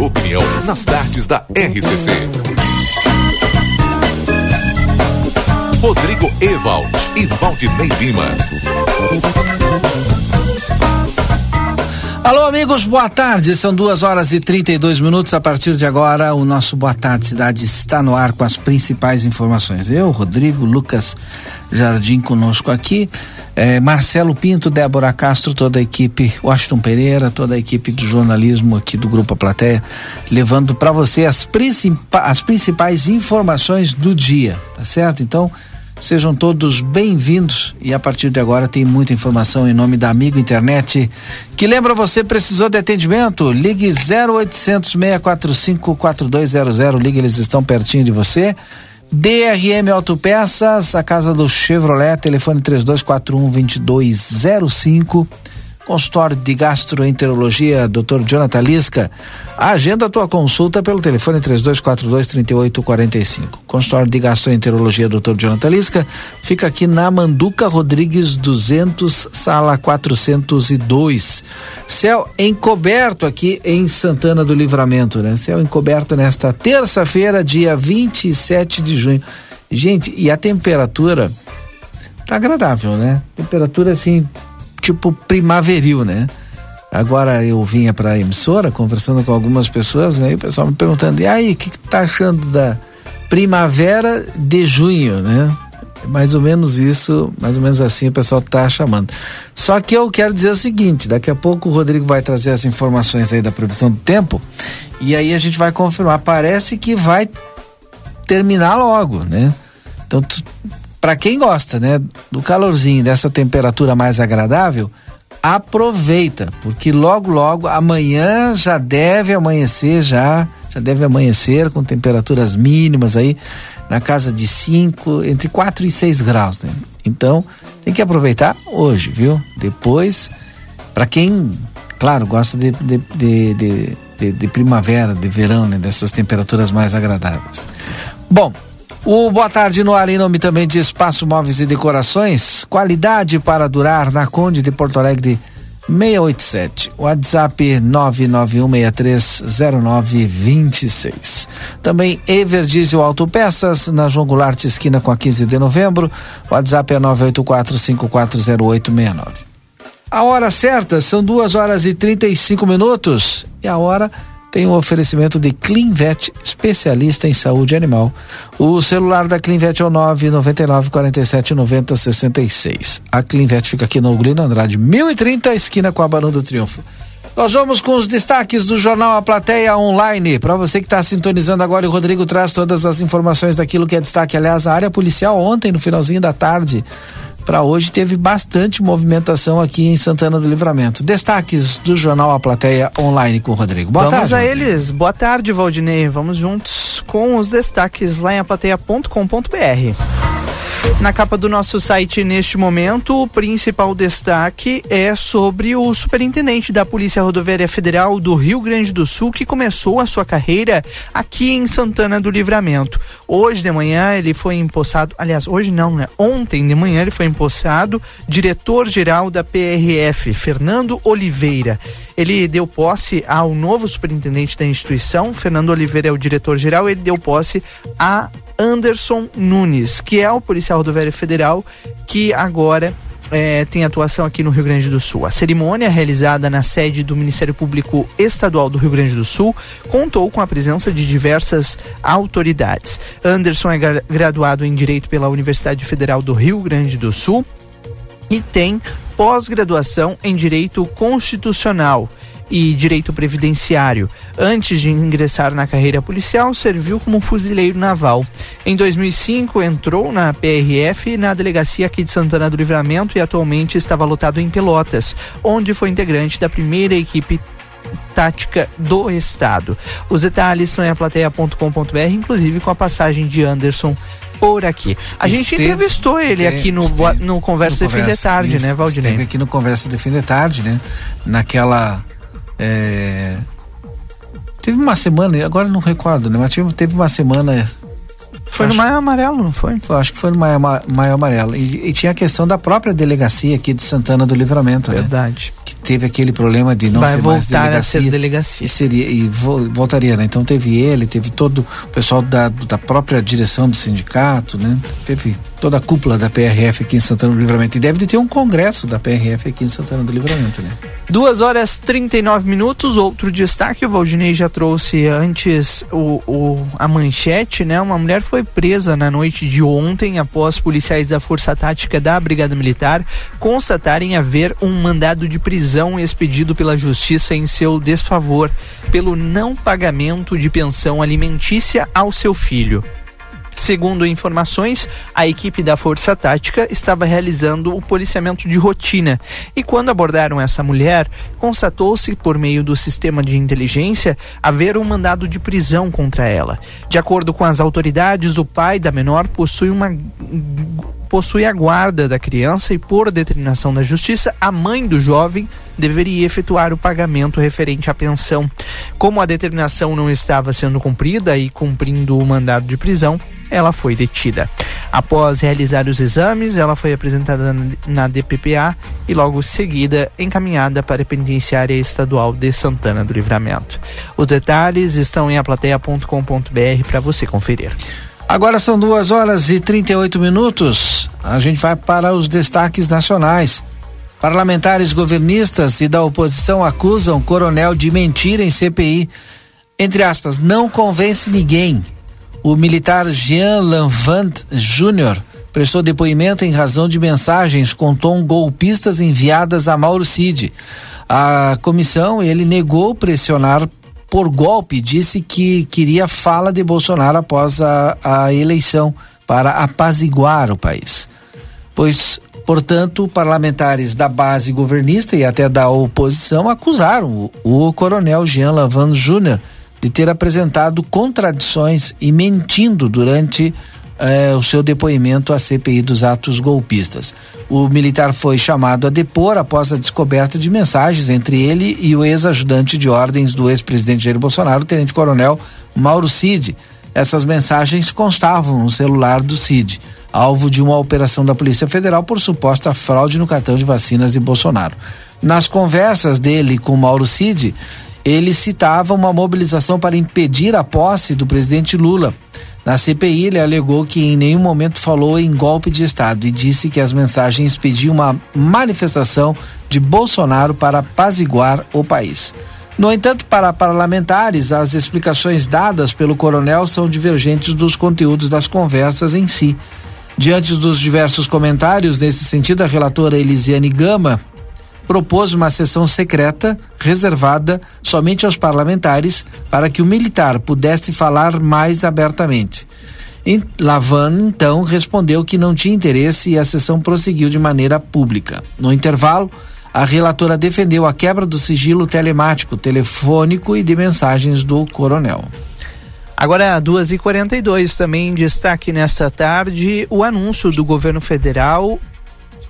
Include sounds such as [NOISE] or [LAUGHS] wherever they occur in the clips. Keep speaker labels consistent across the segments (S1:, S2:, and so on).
S1: opinião nas tardes da RCC. Rodrigo Ewald e Valdinei Lima.
S2: Alô, amigos, boa tarde. São duas horas e 32 minutos. A partir de agora, o nosso Boa Tarde Cidade está no ar com as principais informações. Eu, Rodrigo, Lucas Jardim conosco aqui. É, Marcelo Pinto, Débora Castro, toda a equipe, Washington Pereira, toda a equipe do jornalismo aqui do Grupo Plateia, levando para você as, principais, as principais informações do dia, tá certo? Então, Sejam todos bem-vindos e a partir de agora tem muita informação em nome da Amigo Internet. Que lembra você precisou de atendimento? Ligue 0800 645 4200. Ligue, eles estão pertinho de você. DRM Autopeças, a casa do Chevrolet, telefone 3241 2205 consultório de gastroenterologia, Dr. Jonathan Lisca. Agenda a tua consulta pelo telefone 3242 3845. Consultório de gastroenterologia, Dr. Jonathan Lisca, fica aqui na Manduca Rodrigues 200, sala 402. Céu encoberto aqui em Santana do Livramento, né? Céu encoberto nesta terça-feira, dia 27 de junho. Gente, e a temperatura tá agradável, né? Temperatura assim tipo primaveril, né? Agora eu vinha para a emissora conversando com algumas pessoas, né? E o pessoal me perguntando: "E aí, o que, que tá achando da primavera de junho, né?" Mais ou menos isso, mais ou menos assim o pessoal tá chamando. Só que eu quero dizer o seguinte: daqui a pouco o Rodrigo vai trazer as informações aí da previsão do tempo e aí a gente vai confirmar. Parece que vai terminar logo, né? Então, para quem gosta, né, do calorzinho, dessa temperatura mais agradável, aproveita, porque logo logo amanhã já deve amanhecer já, já deve amanhecer com temperaturas mínimas aí na casa de 5, entre 4 e 6 graus, né? Então, tem que aproveitar hoje, viu? Depois, para quem, claro, gosta de, de, de, de, primavera, de verão, né? Dessas temperaturas mais agradáveis. Bom, o Boa Tarde no ar em nome também de Espaço Móveis e Decorações. Qualidade para durar na Conde de Porto Alegre 687. WhatsApp 996030926. Também Everdiesel Autopeças na João Goulart esquina com a 15 de novembro. WhatsApp é 984540869. A hora certa são duas horas e 35 minutos e a hora tem um oferecimento de Clinvet, especialista em saúde animal. O celular da Clinvet é o 999 47 90 66. A Clinvet fica aqui no Uglino Andrade, 1030, esquina com a Barão do Triunfo. Nós vamos com os destaques do jornal A Plateia Online. Para você que está sintonizando agora, o Rodrigo traz todas as informações daquilo que é destaque. Aliás, a área policial ontem, no finalzinho da tarde, para hoje teve bastante movimentação aqui em Santana do Livramento. Destaques do jornal A Plateia Online com o Rodrigo.
S3: Boa Vamos tarde. Vamos a eles. Boa tarde, Valdinei. Vamos juntos com os destaques lá em aplateia.com.br. Na capa do nosso site neste momento, o principal destaque é sobre o superintendente da Polícia Rodoviária Federal do Rio Grande do Sul, que começou a sua carreira aqui em Santana do Livramento. Hoje de manhã ele foi empossado, aliás, hoje não, né? Ontem de manhã ele foi empossado diretor-geral da PRF, Fernando Oliveira. Ele deu posse ao novo superintendente da instituição, Fernando Oliveira é o diretor-geral, ele deu posse a Anderson Nunes, que é o policial rodoviário federal que agora é, tem atuação aqui no Rio Grande do Sul. A cerimônia, realizada na sede do Ministério Público Estadual do Rio Grande do Sul, contou com a presença de diversas autoridades. Anderson é graduado em Direito pela Universidade Federal do Rio Grande do Sul e tem pós-graduação em Direito Constitucional e direito previdenciário. Antes de ingressar na carreira policial, serviu como fuzileiro naval. Em 2005, entrou na PRF na delegacia aqui de Santana do Livramento e atualmente estava lotado em Pelotas, onde foi integrante da primeira equipe tática do estado. Os detalhes estão em aplateia.com.br, inclusive com a passagem de Anderson por aqui. A esteve, gente entrevistou ele aqui no, esteve, no Conversa no de Fim de Tarde, isso, né, Valdinei?
S2: Esteve aqui no Conversa de Fim de Tarde, né? Naquela é... Teve uma semana, agora não recordo, né? Mas teve uma semana.
S3: Foi acho, no Maio Amarelo, não foi?
S2: foi? Acho que foi no Maio, Maio Amarelo. E, e, tinha a questão da própria delegacia aqui de Santana do Livramento,
S3: Verdade.
S2: Né? que teve aquele problema de não
S3: Vai
S2: ser mais delegacia.
S3: a ser delegacia.
S2: E seria e vo- voltaria, né? Então teve ele, teve todo o pessoal da, da própria direção do sindicato, né? Teve toda a cúpula da PRF aqui em Santana do Livramento. E deve de ter um congresso da PRF aqui em Santana do Livramento, né?
S3: Duas horas 39 minutos. Outro destaque, o Valdinei já trouxe antes o, o- a manchete, né? Uma mulher foi presa na noite de ontem após policiais da Força Tática da Brigada Militar constatarem haver um mandado de prisão expedido pela Justiça em seu desfavor pelo não pagamento de pensão alimentícia ao seu filho. Segundo informações, a equipe da Força Tática estava realizando o policiamento de rotina e quando abordaram essa mulher, constatou-se por meio do sistema de inteligência haver um mandado de prisão contra ela. De acordo com as autoridades, o pai da menor possui uma possui a guarda da criança e, por determinação da justiça, a mãe do jovem deveria efetuar o pagamento referente à pensão. Como a determinação não estava sendo cumprida e cumprindo o mandado de prisão, ela foi detida. Após realizar os exames, ela foi apresentada na- DPPA e logo seguida encaminhada para a penitenciária estadual de Santana do Livramento. Os detalhes estão em aplateia.com.br para você conferir.
S2: Agora são duas horas e 38 minutos. A gente vai para os destaques nacionais. Parlamentares governistas e da oposição acusam coronel de mentira em CPI. Entre aspas, não convence ninguém. O militar Jean Lanvant Júnior prestou depoimento em razão de mensagens com tom golpistas enviadas a Mauro Cid. A comissão, ele negou pressionar por golpe, disse que queria fala de Bolsonaro após a, a eleição para apaziguar o país. Pois, portanto, parlamentares da base governista e até da oposição acusaram o, o coronel Jean Lavan Júnior de ter apresentado contradições e mentindo durante eh, o seu depoimento à CPI dos atos golpistas. O militar foi chamado a depor após a descoberta de mensagens entre ele e o ex-ajudante de ordens do ex-presidente Jair Bolsonaro, o tenente-coronel Mauro Cid. Essas mensagens constavam no celular do Cid, alvo de uma operação da Polícia Federal por suposta fraude no cartão de vacinas de Bolsonaro. Nas conversas dele com Mauro Cid, ele citava uma mobilização para impedir a posse do presidente Lula. Na CPI, ele alegou que em nenhum momento falou em golpe de Estado e disse que as mensagens pediam uma manifestação de Bolsonaro para apaziguar o país. No entanto, para parlamentares, as explicações dadas pelo coronel são divergentes dos conteúdos das conversas em si. Diante dos diversos comentários nesse sentido, a relatora Elisiane Gama propôs uma sessão secreta reservada somente aos parlamentares para que o militar pudesse falar mais abertamente. Lavan então respondeu que não tinha interesse e a sessão prosseguiu de maneira pública. No intervalo, a relatora defendeu a quebra do sigilo telemático, telefônico e de mensagens do coronel.
S3: Agora, 2h42, também destaque nesta tarde, o anúncio do governo federal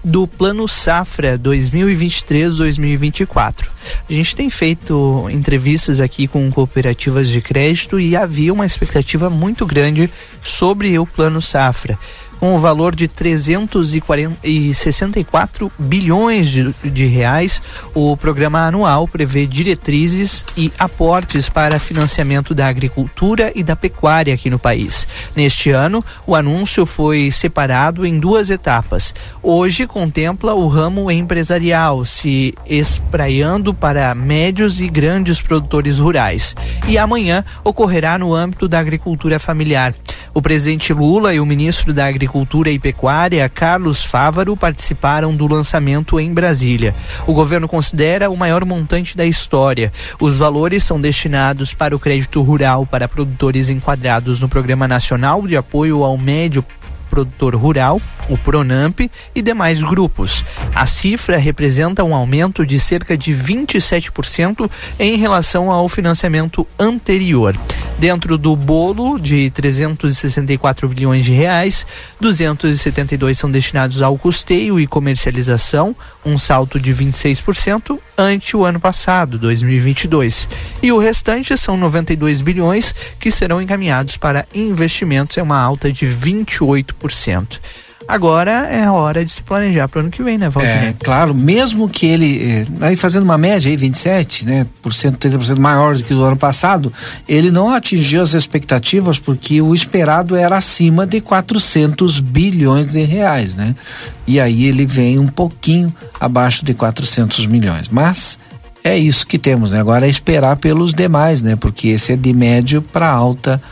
S3: do Plano Safra 2023-2024. A gente tem feito entrevistas aqui com cooperativas de crédito e havia uma expectativa muito grande sobre o Plano Safra. Com o valor de 364 bilhões de, de reais, o programa anual prevê diretrizes e aportes para financiamento da agricultura e da pecuária aqui no país. Neste ano, o anúncio foi separado em duas etapas. Hoje contempla o ramo empresarial, se espraiando para médios e grandes produtores rurais. E amanhã ocorrerá no âmbito da agricultura familiar. O presidente Lula e o ministro da Agricultura e Pecuária, Carlos Fávaro, participaram do lançamento em Brasília. O governo considera o maior montante da história. Os valores são destinados para o crédito rural para produtores enquadrados no Programa Nacional de Apoio ao Médio Produtor Rural, o Pronamp e demais grupos. A cifra representa um aumento de cerca de 27% em relação ao financiamento anterior. Dentro do bolo de 364 bilhões de reais, 272 são destinados ao custeio e comercialização, um salto de 26% ante o ano passado, 2022. E o restante são 92 bilhões que serão encaminhados para investimentos, é uma alta de 28%. Agora é a hora de se planejar para o ano que vem, né, Valdir?
S2: É, claro, mesmo que ele, eh, aí fazendo uma média aí, 27, né, por cento, 30% maior do que do ano passado, ele não atingiu as expectativas porque o esperado era acima de 400 bilhões de reais, né? E aí ele vem um pouquinho abaixo de 400 milhões, mas é isso que temos, né? Agora é esperar pelos demais, né? Porque esse é de médio para alta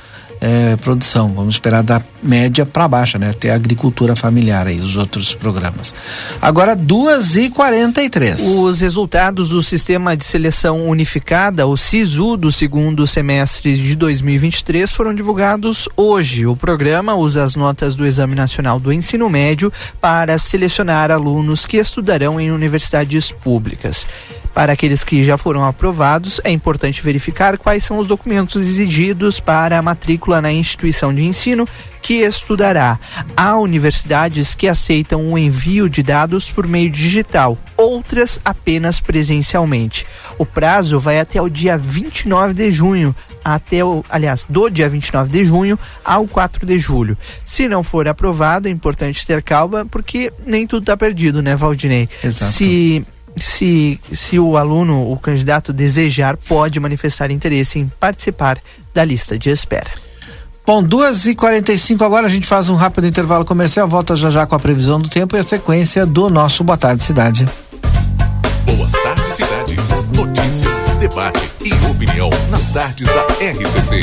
S2: é, produção. Vamos esperar da média para baixa, né? Até a agricultura familiar aí, os outros programas. Agora, duas e quarenta e três.
S3: Os resultados do Sistema de Seleção Unificada, o SISU, do segundo semestre de 2023 foram divulgados hoje. O programa usa as notas do Exame Nacional do Ensino Médio para selecionar alunos que estudarão em universidades públicas. Para aqueles que já foram aprovados, é importante verificar quais são os documentos exigidos para a matrícula na instituição de ensino que estudará. Há universidades que aceitam o envio de dados por meio digital, outras apenas presencialmente. O prazo vai até o dia 29 de junho até o, aliás, do dia 29 de junho ao 4 de julho. Se não for aprovado, é importante ter calma, porque nem tudo está perdido, né, Valdinei?
S2: Exato.
S3: Se se, se o aluno, o candidato desejar, pode manifestar interesse em participar da lista de espera.
S2: Bom, 2h45 agora a gente faz um rápido intervalo comercial, volta já já com a previsão do tempo e a sequência do nosso Boa Tarde Cidade.
S1: Boa Tarde Cidade. Notícias, debate e opinião nas tardes da RCC.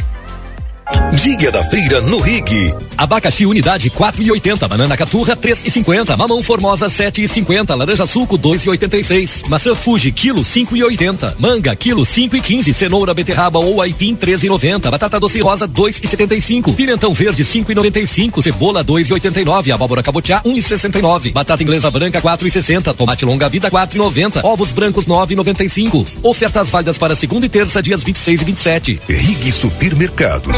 S4: Dia da feira no Rig. Abacaxi unidade 4,80, banana caturra 3,50, mamão formosa 7,50, laranja suco 2,86, maçã Fuji quilo 5,80, manga quilo 5,15, cenoura beterraba ou aipim 13,90, batata doce rosa 2,75, pimentão verde 5,95, cebola 2,89, abóbora cabotiá 1,69, batata inglesa branca 4,60, tomate longa vida 4,90, ovos brancos 9,95. Ofertas válidas para segunda e terça dias 26 e 27.
S5: Rig Supermercados.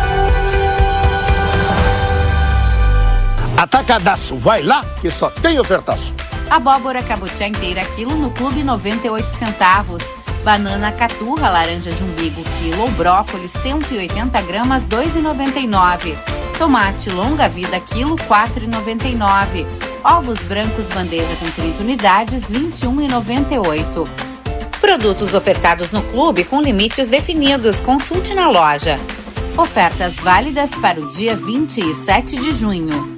S6: Atacadaço, vai lá que só tem ofertaço.
S7: Abóbora cabotiá inteira quilo no clube 98 centavos. Banana caturra laranja de umbigo quilo ou brócolis 180 gramas 2,99. Tomate longa vida quilo 4,99. Ovos brancos bandeja com 30 unidades 21,98. Produtos ofertados no clube com limites definidos. Consulte na loja. Ofertas válidas para o dia 27 de junho.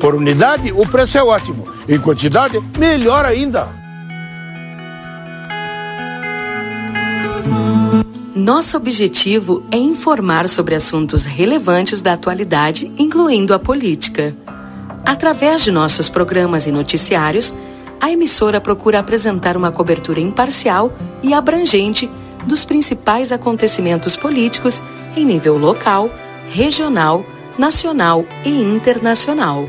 S6: Por unidade, o preço é ótimo. Em quantidade, melhor ainda.
S8: Nosso objetivo é informar sobre assuntos relevantes da atualidade, incluindo a política. Através de nossos programas e noticiários, a emissora procura apresentar uma cobertura imparcial e abrangente dos principais acontecimentos políticos em nível local, regional, nacional e internacional.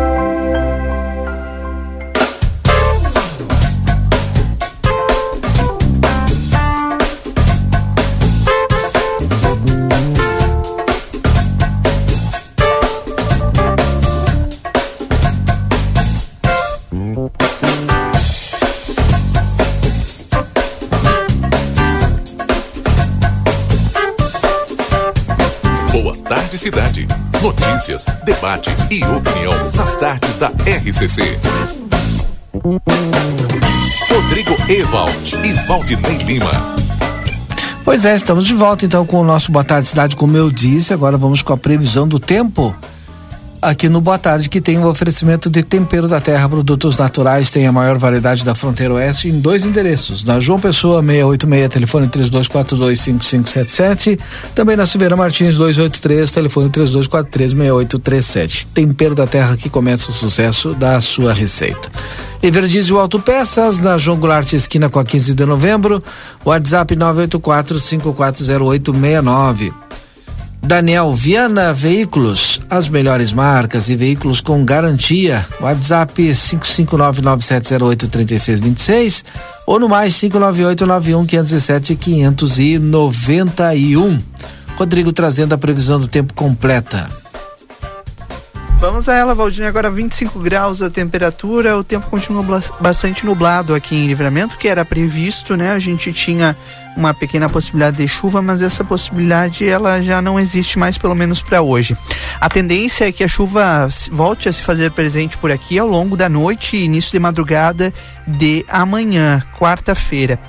S1: Cidade. Notícias, debate e opinião nas tardes da RCC. Rodrigo Ewald e Valdinei Lima.
S2: Pois é, estamos de volta então com o nosso Boa Tarde Cidade, como eu disse. Agora vamos com a previsão do tempo aqui no Boa Tarde, que tem o um oferecimento de tempero da terra, produtos naturais, tem a maior variedade da fronteira oeste em dois endereços. Na João Pessoa 686, telefone 32425577. Também na Silveira Martins 283, telefone 32436837. Tempero da terra que começa o sucesso da sua receita. Everdizio Autopeças, na João Goulart, esquina com a 15 de novembro. WhatsApp 984 540869. Daniel Viana Veículos, as melhores marcas e veículos com garantia. WhatsApp 55997083626 ou no mais 59891507591. Rodrigo trazendo a previsão do tempo completa.
S3: Vamos a ela, Valdinha. Agora 25 graus a temperatura. O tempo continua bastante nublado aqui em Livramento, que era previsto, né? A gente tinha uma pequena possibilidade de chuva, mas essa possibilidade ela já não existe mais, pelo menos para hoje. A tendência é que a chuva volte a se fazer presente por aqui ao longo da noite e início de madrugada de amanhã, quarta-feira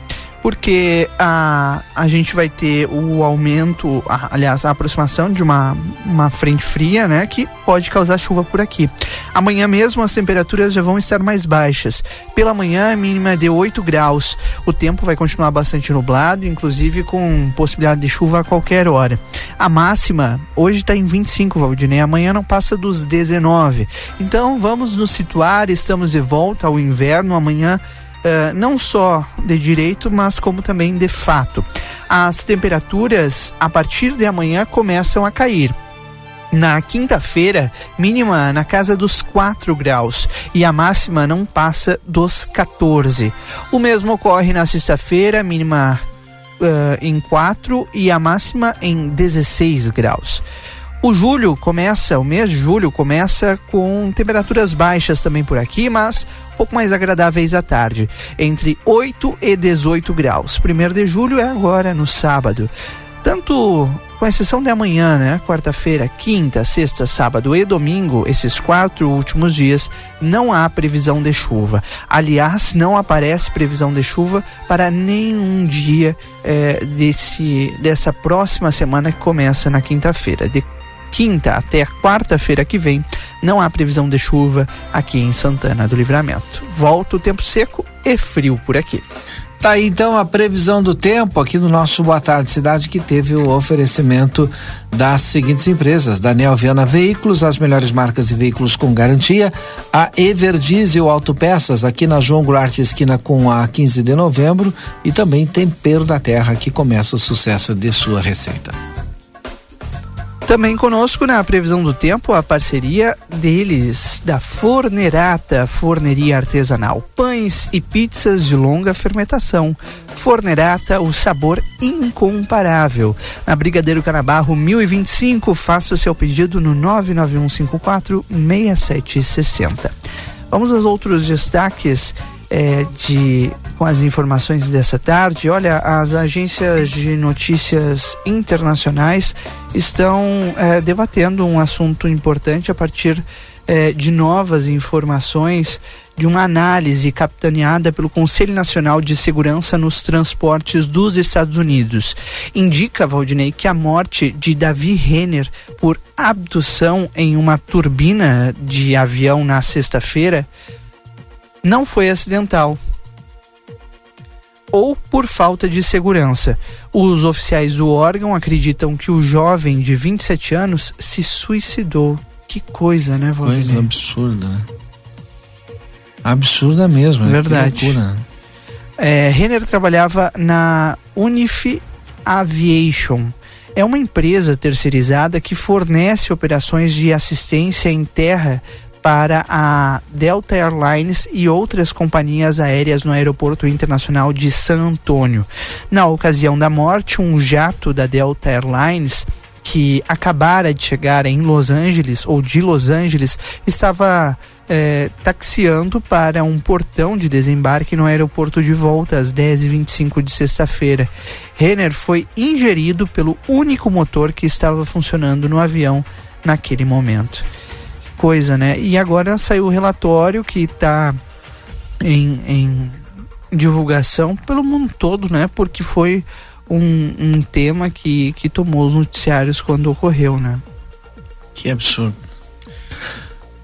S3: porque a, a gente vai ter o aumento, a, aliás, a aproximação de uma, uma frente fria, né, que pode causar chuva por aqui. Amanhã mesmo as temperaturas já vão estar mais baixas. Pela manhã, a mínima é de 8 graus. O tempo vai continuar bastante nublado, inclusive com possibilidade de chuva a qualquer hora. A máxima hoje está em 25, Valdinei, amanhã não passa dos 19. Então vamos nos situar, estamos de volta ao inverno amanhã uh, não só de direito, mas como também de fato. As temperaturas a partir de amanhã começam a cair. Na quinta-feira, mínima na casa dos 4 graus e a máxima não passa dos 14. O mesmo ocorre na sexta-feira, mínima uh, em 4 e a máxima em 16 graus. O julho começa, o mês de julho começa com temperaturas baixas também por aqui, mas um pouco mais agradáveis à tarde, entre 8 e 18 graus. Primeiro de julho é agora no sábado. Tanto com exceção de amanhã, né? Quarta-feira, quinta, sexta, sábado e domingo, esses quatro últimos dias, não há previsão de chuva. Aliás, não aparece previsão de chuva para nenhum dia é, desse, dessa próxima semana que começa na quinta-feira. De quinta até quarta-feira que vem, não há previsão de chuva aqui em Santana do Livramento. Volta o tempo seco e frio por aqui.
S2: Tá aí então a previsão do tempo aqui no nosso Boa Tarde Cidade que teve o oferecimento das seguintes empresas: Daniel Viana Veículos, as melhores marcas e veículos com garantia, a Everdiesel Autopeças aqui na João Goulart esquina com a 15 de novembro e também Tempero da Terra que começa o sucesso de sua receita.
S3: Também conosco na previsão do tempo a parceria deles, da Fornerata, forneria artesanal, pães e pizzas de longa fermentação. Fornerata, o sabor incomparável. Na Brigadeiro Canabarro 1025, faça o seu pedido no 99154 6760. Vamos aos outros destaques é, de com as informações dessa tarde. Olha, as agências de notícias internacionais estão é, debatendo um assunto importante a partir é, de novas informações de uma análise capitaneada pelo Conselho Nacional de Segurança nos Transportes dos Estados Unidos. Indica, Valdinei, que a morte de Davi Renner por abdução em uma turbina de avião na sexta-feira não foi acidental ou por falta de segurança. Os oficiais do órgão acreditam que o jovem de 27 anos se suicidou. Que coisa, né, Valdinei?
S2: Coisa absurda, né? Absurda mesmo, né?
S3: Verdade.
S2: Né?
S3: É, Renner trabalhava na Unif Aviation. É uma empresa terceirizada que fornece operações de assistência em terra para a Delta Airlines e outras companhias aéreas no Aeroporto Internacional de San Antônio. Na ocasião da morte, um jato da Delta Airlines que acabara de chegar em Los Angeles ou de Los Angeles estava é, taxiando para um portão de desembarque no aeroporto de volta às 10h25 de sexta-feira. Renner foi ingerido pelo único motor que estava funcionando no avião naquele momento. Coisa, né? E agora saiu o relatório que está em, em divulgação pelo mundo todo, né? Porque foi um, um tema que, que tomou os noticiários quando ocorreu, né?
S2: Que absurdo.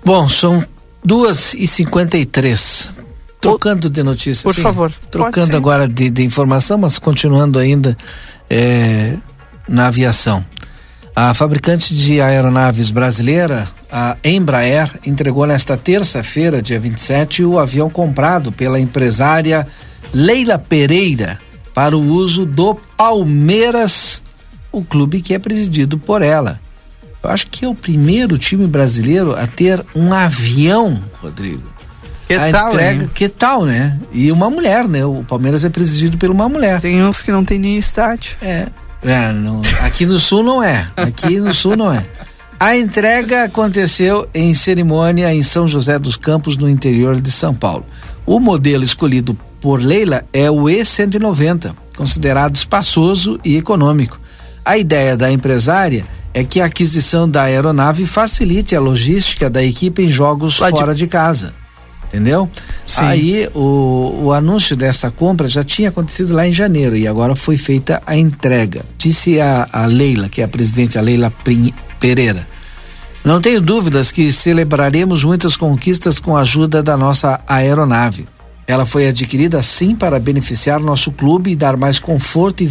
S2: Bom, são duas e cinquenta e três. Trocando de notícia.
S3: Por
S2: sim,
S3: favor.
S2: Trocando agora de, de, informação, mas continuando ainda é, na aviação. A fabricante de aeronaves brasileira, a Embraer, entregou nesta terça-feira, dia 27, o avião comprado pela empresária Leila Pereira para o uso do Palmeiras, o clube que é presidido por ela. Eu acho que é o primeiro time brasileiro a ter um avião, Rodrigo.
S3: Que
S2: a
S3: tal,
S2: entrega,
S3: hein?
S2: que tal, né? E uma mulher, né? O Palmeiras é presidido por uma mulher.
S3: Tem uns que não tem nem estádio.
S2: É. é aqui no sul não é. Aqui no sul não é. A entrega aconteceu em cerimônia em São José dos Campos, no interior de São Paulo. O modelo escolhido por Leila é o E190, considerado espaçoso e econômico. A ideia da empresária é que a aquisição da aeronave facilite a logística da equipe em jogos
S3: Lá de-
S2: fora de casa. Entendeu?
S3: Sim.
S2: Aí o, o anúncio dessa compra já tinha acontecido lá em janeiro e agora foi feita a entrega. Disse a, a Leila, que é a presidente, a Leila Prin- Pereira. Não tenho dúvidas que celebraremos muitas conquistas com a ajuda da nossa aeronave. Ela foi adquirida sim para beneficiar nosso clube e dar mais conforto e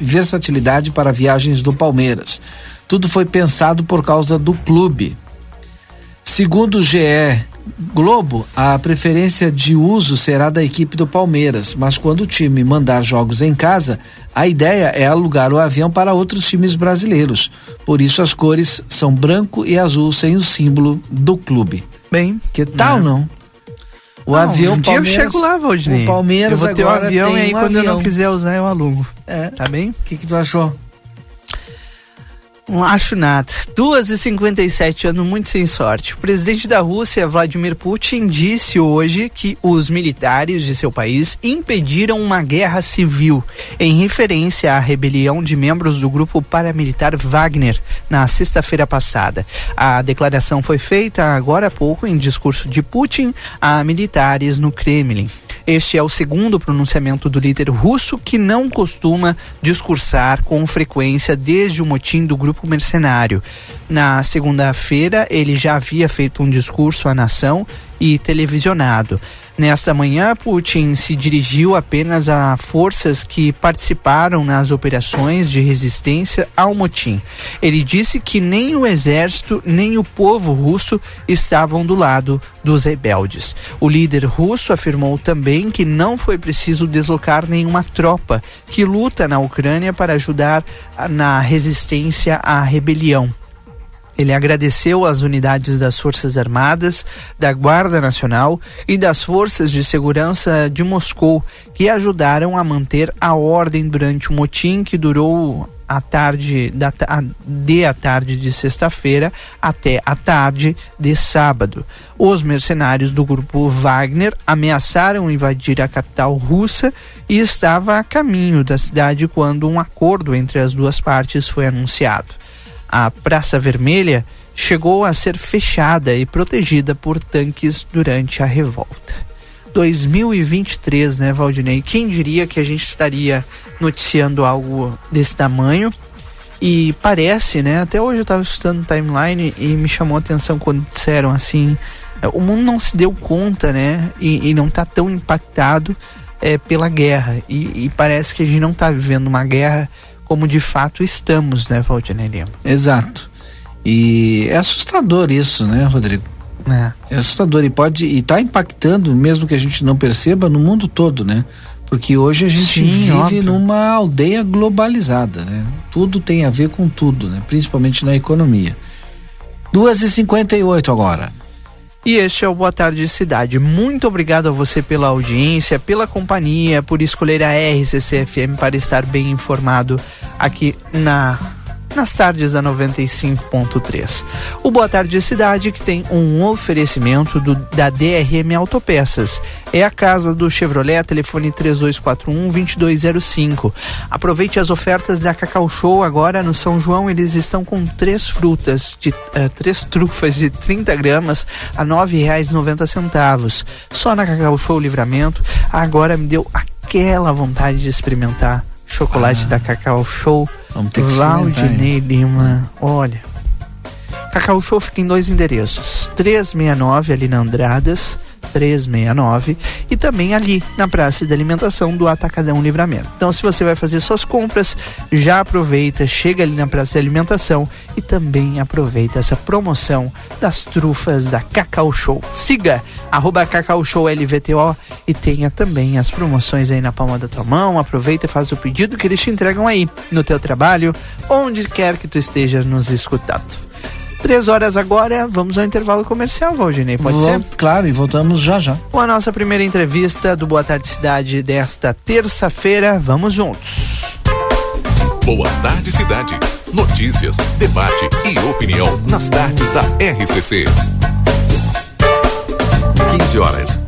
S2: versatilidade para viagens do Palmeiras. Tudo foi pensado por causa do clube. Segundo o GE Globo, a preferência de uso será da equipe do Palmeiras, mas quando o time mandar jogos em casa, a ideia é alugar o avião para outros times brasileiros. Por isso as cores são branco e azul sem o símbolo do clube.
S3: Bem,
S2: Que tal,
S3: né?
S2: não? O
S3: Não,
S2: avião
S3: um dia eu chego lá, Valdinei.
S2: O Palmeiras
S3: eu vou ter um
S2: agora
S3: avião
S2: tem
S3: e aí
S2: um
S3: quando eu não
S2: avião.
S3: quiser usar eu alugo.
S2: É.
S3: Tá bem?
S2: O que, que tu achou?
S3: Não acho nada. 2 e 57 anos muito sem sorte. O presidente da Rússia, Vladimir Putin, disse hoje que os militares de seu país impediram uma guerra civil, em referência à rebelião de membros do grupo paramilitar Wagner na sexta-feira passada. A declaração foi feita agora há pouco em discurso de Putin a militares no Kremlin. Este é o segundo pronunciamento do líder russo que não costuma discursar com frequência desde o motim do grupo mercenário. Na segunda-feira, ele já havia feito um discurso à nação e televisionado. Nesta manhã, Putin se dirigiu apenas a forças que participaram nas operações de resistência ao motim. Ele disse que nem o exército nem o povo russo estavam do lado dos rebeldes. O líder russo afirmou também que não foi preciso deslocar nenhuma tropa que luta na Ucrânia para ajudar na resistência à rebelião. Ele agradeceu às unidades das Forças Armadas, da Guarda Nacional e das Forças de Segurança de Moscou que ajudaram a manter a ordem durante o motim que durou a tarde da a- de a tarde de sexta-feira até a tarde de sábado. Os mercenários do grupo Wagner ameaçaram invadir a capital russa e estava a caminho da cidade quando um acordo entre as duas partes foi anunciado. A Praça Vermelha chegou a ser fechada e protegida por tanques durante a revolta. 2023, né, Valdinei? Quem diria que a gente estaria noticiando algo desse tamanho? E parece, né? Até hoje eu estava estudando timeline e me chamou a atenção quando disseram assim: é, o mundo não se deu conta, né? E, e não está tão impactado é, pela guerra. E, e, parece que a gente não está vivendo uma guerra como de fato estamos, né, Valdinei Lima?
S2: Exato. E é assustador isso, né, Rodrigo? É. é assustador e pode e está impactando, mesmo que a gente não perceba, no mundo todo, né? Porque hoje a gente Sim, vive óbvio. numa aldeia globalizada, né? Tudo tem a ver com tudo, né? Principalmente na economia. Duas e cinquenta e oito agora.
S3: E este é o Boa Tarde Cidade. Muito obrigado a você pela audiência, pela companhia, por escolher a RCCFM para estar bem informado aqui na nas tardes da 95.3. O Boa Tarde Cidade que tem um oferecimento do, da DRM Autopeças. É a casa do Chevrolet, telefone 3241-2205. Aproveite as ofertas da Cacau Show agora no São João. Eles estão com três frutas, de uh, três trufas de 30 gramas a R$ 9,90. Só na Cacau Show Livramento. Agora me deu aquela vontade de experimentar chocolate ah. da Cacau Show
S2: Vamos ter que
S3: Valdinei Lima, olha. Cacau Show fica em dois endereços: 369 ali na Andradas 369 e também ali na Praça de Alimentação do Atacadão Livramento. Então, se você vai fazer suas compras, já aproveita, chega ali na Praça de Alimentação e também aproveita essa promoção das trufas da Cacau Show. Siga arroba Cacau Show LVTO e tenha também as promoções aí na palma da tua mão. Aproveita e faz o pedido que eles te entregam aí no teu trabalho, onde quer que tu esteja nos escutando. Três horas agora, vamos ao intervalo comercial, Valdinei, pode
S2: Vou, ser? Claro, e voltamos já já.
S3: Com a nossa primeira entrevista do Boa Tarde Cidade desta terça-feira, vamos juntos.
S1: Boa Tarde Cidade. Notícias, debate e opinião nas tardes da RCC. 15 horas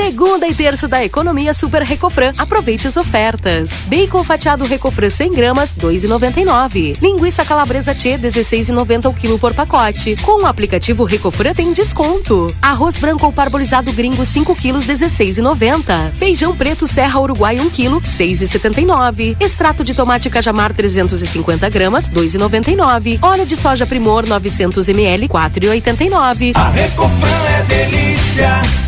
S9: Segunda e terça da economia Super Recofran. Aproveite as ofertas. Bacon fatiado Recofran 100 gramas, 2,99. Linguiça calabresa T, 16,90 o quilo por pacote. Com o aplicativo Recofran tem desconto. Arroz branco ou parbolizado gringo 5 quilos, 16,90. Feijão preto Serra Uruguai 1 quilo, 6,79. Extrato de tomate cajamar 350 gramas, 2,99. Óleo de soja Primor 900 ml, 4,89.
S10: A Recofran é delícia.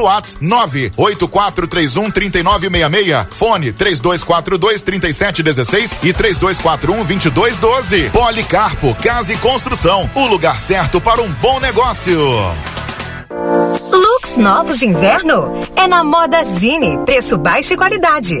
S11: pelo WhatsApp 98431 3966. Fone 3242 3716 e 3241 2212. Policarpo Casa e Construção. O lugar certo para um bom negócio.
S12: Looks novos de inverno? É na Moda Zine. Preço baixo e qualidade.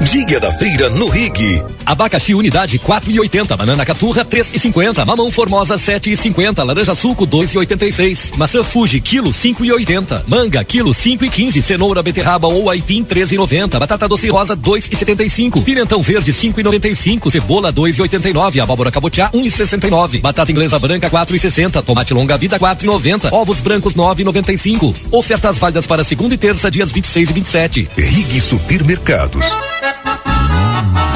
S5: Dia da feira no Rig.
S4: Abacaxi unidade 4,80, banana caturra 3,50, mamão formosa 7,50, laranja suco 2,86, maçã Fuji quilo 5,80, manga quilo 5,15, cenoura beterraba ou aipim 13,90, batata doce rosa 2,75, pimentão verde 5,95, cebola 2,89, abóbora cabotiá 1,69, batata inglesa branca 4,60, tomate longa vida 4,90, ovos brancos 9,95. Ofertas válidas para segunda e terça dias 26 e 27.
S5: Rig Supermercados. Mm-hmm.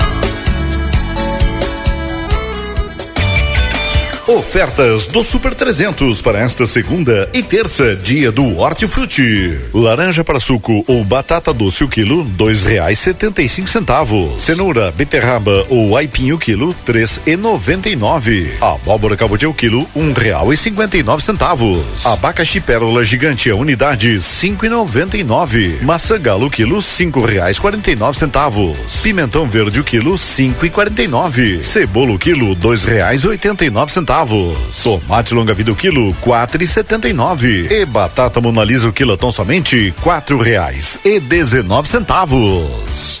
S5: Ofertas do Super 300 para esta segunda e terça, dia do Hortifruti. Laranja para suco ou batata doce o quilo, dois reais setenta e cinco centavos. Cenoura, beterraba ou aipim o quilo, três e noventa e nove. Abóbora cabotiá o quilo, um real e cinquenta e nove centavos. Abacaxi pérola gigante a unidade, cinco e noventa e nove. Maçã galo o quilo, cinco reais quarenta e nove centavos. Pimentão verde o quilo, cinco e quarenta e nove. Cebola o quilo, dois reais oitenta e nove centavos centavos. Tomate longa vida o quilo quatro e setenta e nove. E batata monalisa o quilo tão somente quatro reais e dezenove centavos.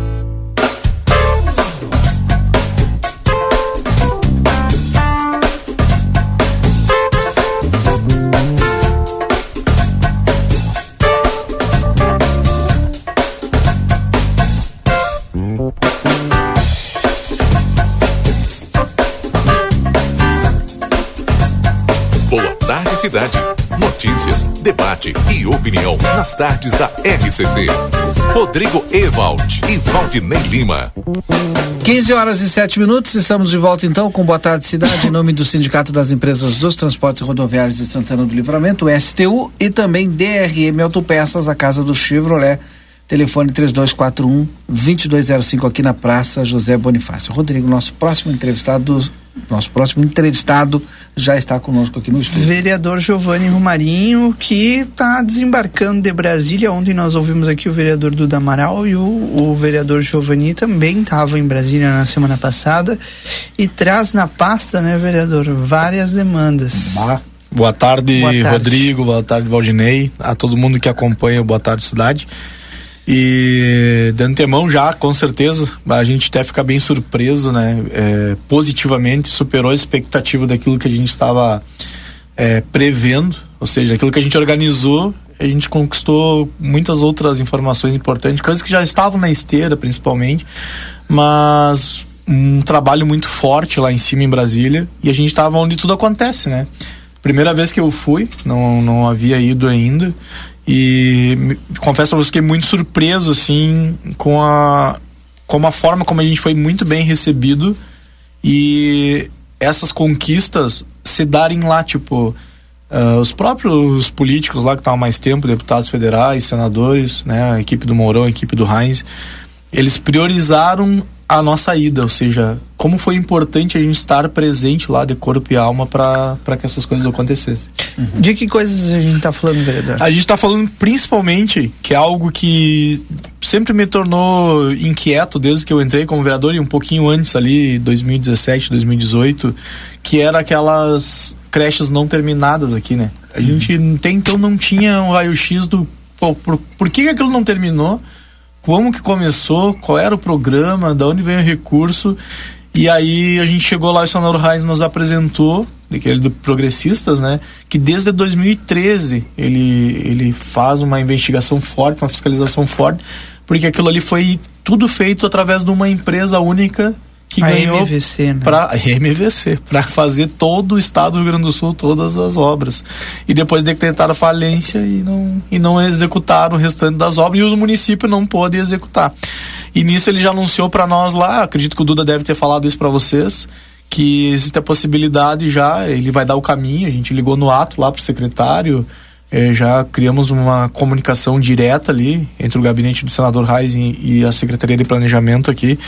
S1: Cidade. Notícias, debate e opinião nas tardes da RCC. Rodrigo Ewald e Valdinei Lima.
S2: 15 horas e 7 minutos, estamos de volta então com Boa Tarde Cidade, em nome do Sindicato das Empresas dos Transportes Rodoviários de Santana do Livramento, STU, e também DRM Autopeças, a Casa do Chevrolet. Telefone 3241 2205 aqui na Praça José Bonifácio. Rodrigo, nosso próximo entrevistado, nosso próximo entrevistado já está conosco aqui no estúdio.
S3: Vereador Giovanni Romarinho, que está desembarcando de Brasília. Ontem nós ouvimos aqui o vereador Duda Amaral e o, o vereador Giovanni também estava em Brasília na semana passada e traz na pasta, né, vereador, várias demandas.
S13: Boa tarde,
S3: Boa tarde.
S13: Rodrigo. Boa tarde, Valdinei. A todo mundo que acompanha o Boa Tarde Cidade. E de antemão já, com certeza, a gente até fica bem surpreso, né? É, positivamente, superou a expectativa daquilo que a gente estava é, prevendo, ou seja, aquilo que a gente organizou, a gente conquistou muitas outras informações importantes, coisas que já estavam na esteira, principalmente, mas um trabalho muito forte lá em cima em Brasília e a gente estava onde tudo acontece, né? Primeira vez que eu fui, não, não havia ido ainda e confesso que fiquei muito surpreso assim com a com a forma como a gente foi muito bem recebido e essas conquistas se darem lá, tipo, uh, os próprios políticos lá que estavam mais tempo, deputados federais, senadores, né, a equipe do Mourão, a equipe do Heinz, eles priorizaram a nossa ida, ou seja, como foi importante a gente estar presente lá de corpo e alma para que essas coisas acontecessem.
S3: Uhum. De que coisas a gente está falando, vereador?
S13: A gente está falando principalmente que é algo que sempre me tornou inquieto desde que eu entrei como vereador e um pouquinho antes ali, 2017, 2018, que era aquelas creches não terminadas aqui, né? A uhum. gente até então não tinha um raio-x do pô, por, por que aquilo não terminou como que começou, qual era o programa, da onde veio o recurso. E aí a gente chegou lá, o senador Reis nos apresentou, daquele do Progressistas, né? Que desde 2013 ele, ele faz uma investigação forte, uma fiscalização forte, porque aquilo ali foi tudo feito através de uma empresa única que
S3: a
S13: ganhou
S3: MVC, né?
S13: para MVC para fazer todo o estado do Rio Grande do Sul todas as obras e depois decretaram falência e não e não executaram o restante das obras e os municípios não podem executar e nisso ele já anunciou para nós lá acredito que o Duda deve ter falado isso para vocês que existe a possibilidade já ele vai dar o caminho a gente ligou no ato lá para o secretário eh, já criamos uma comunicação direta ali entre o gabinete do senador Reis e, e a secretaria de planejamento aqui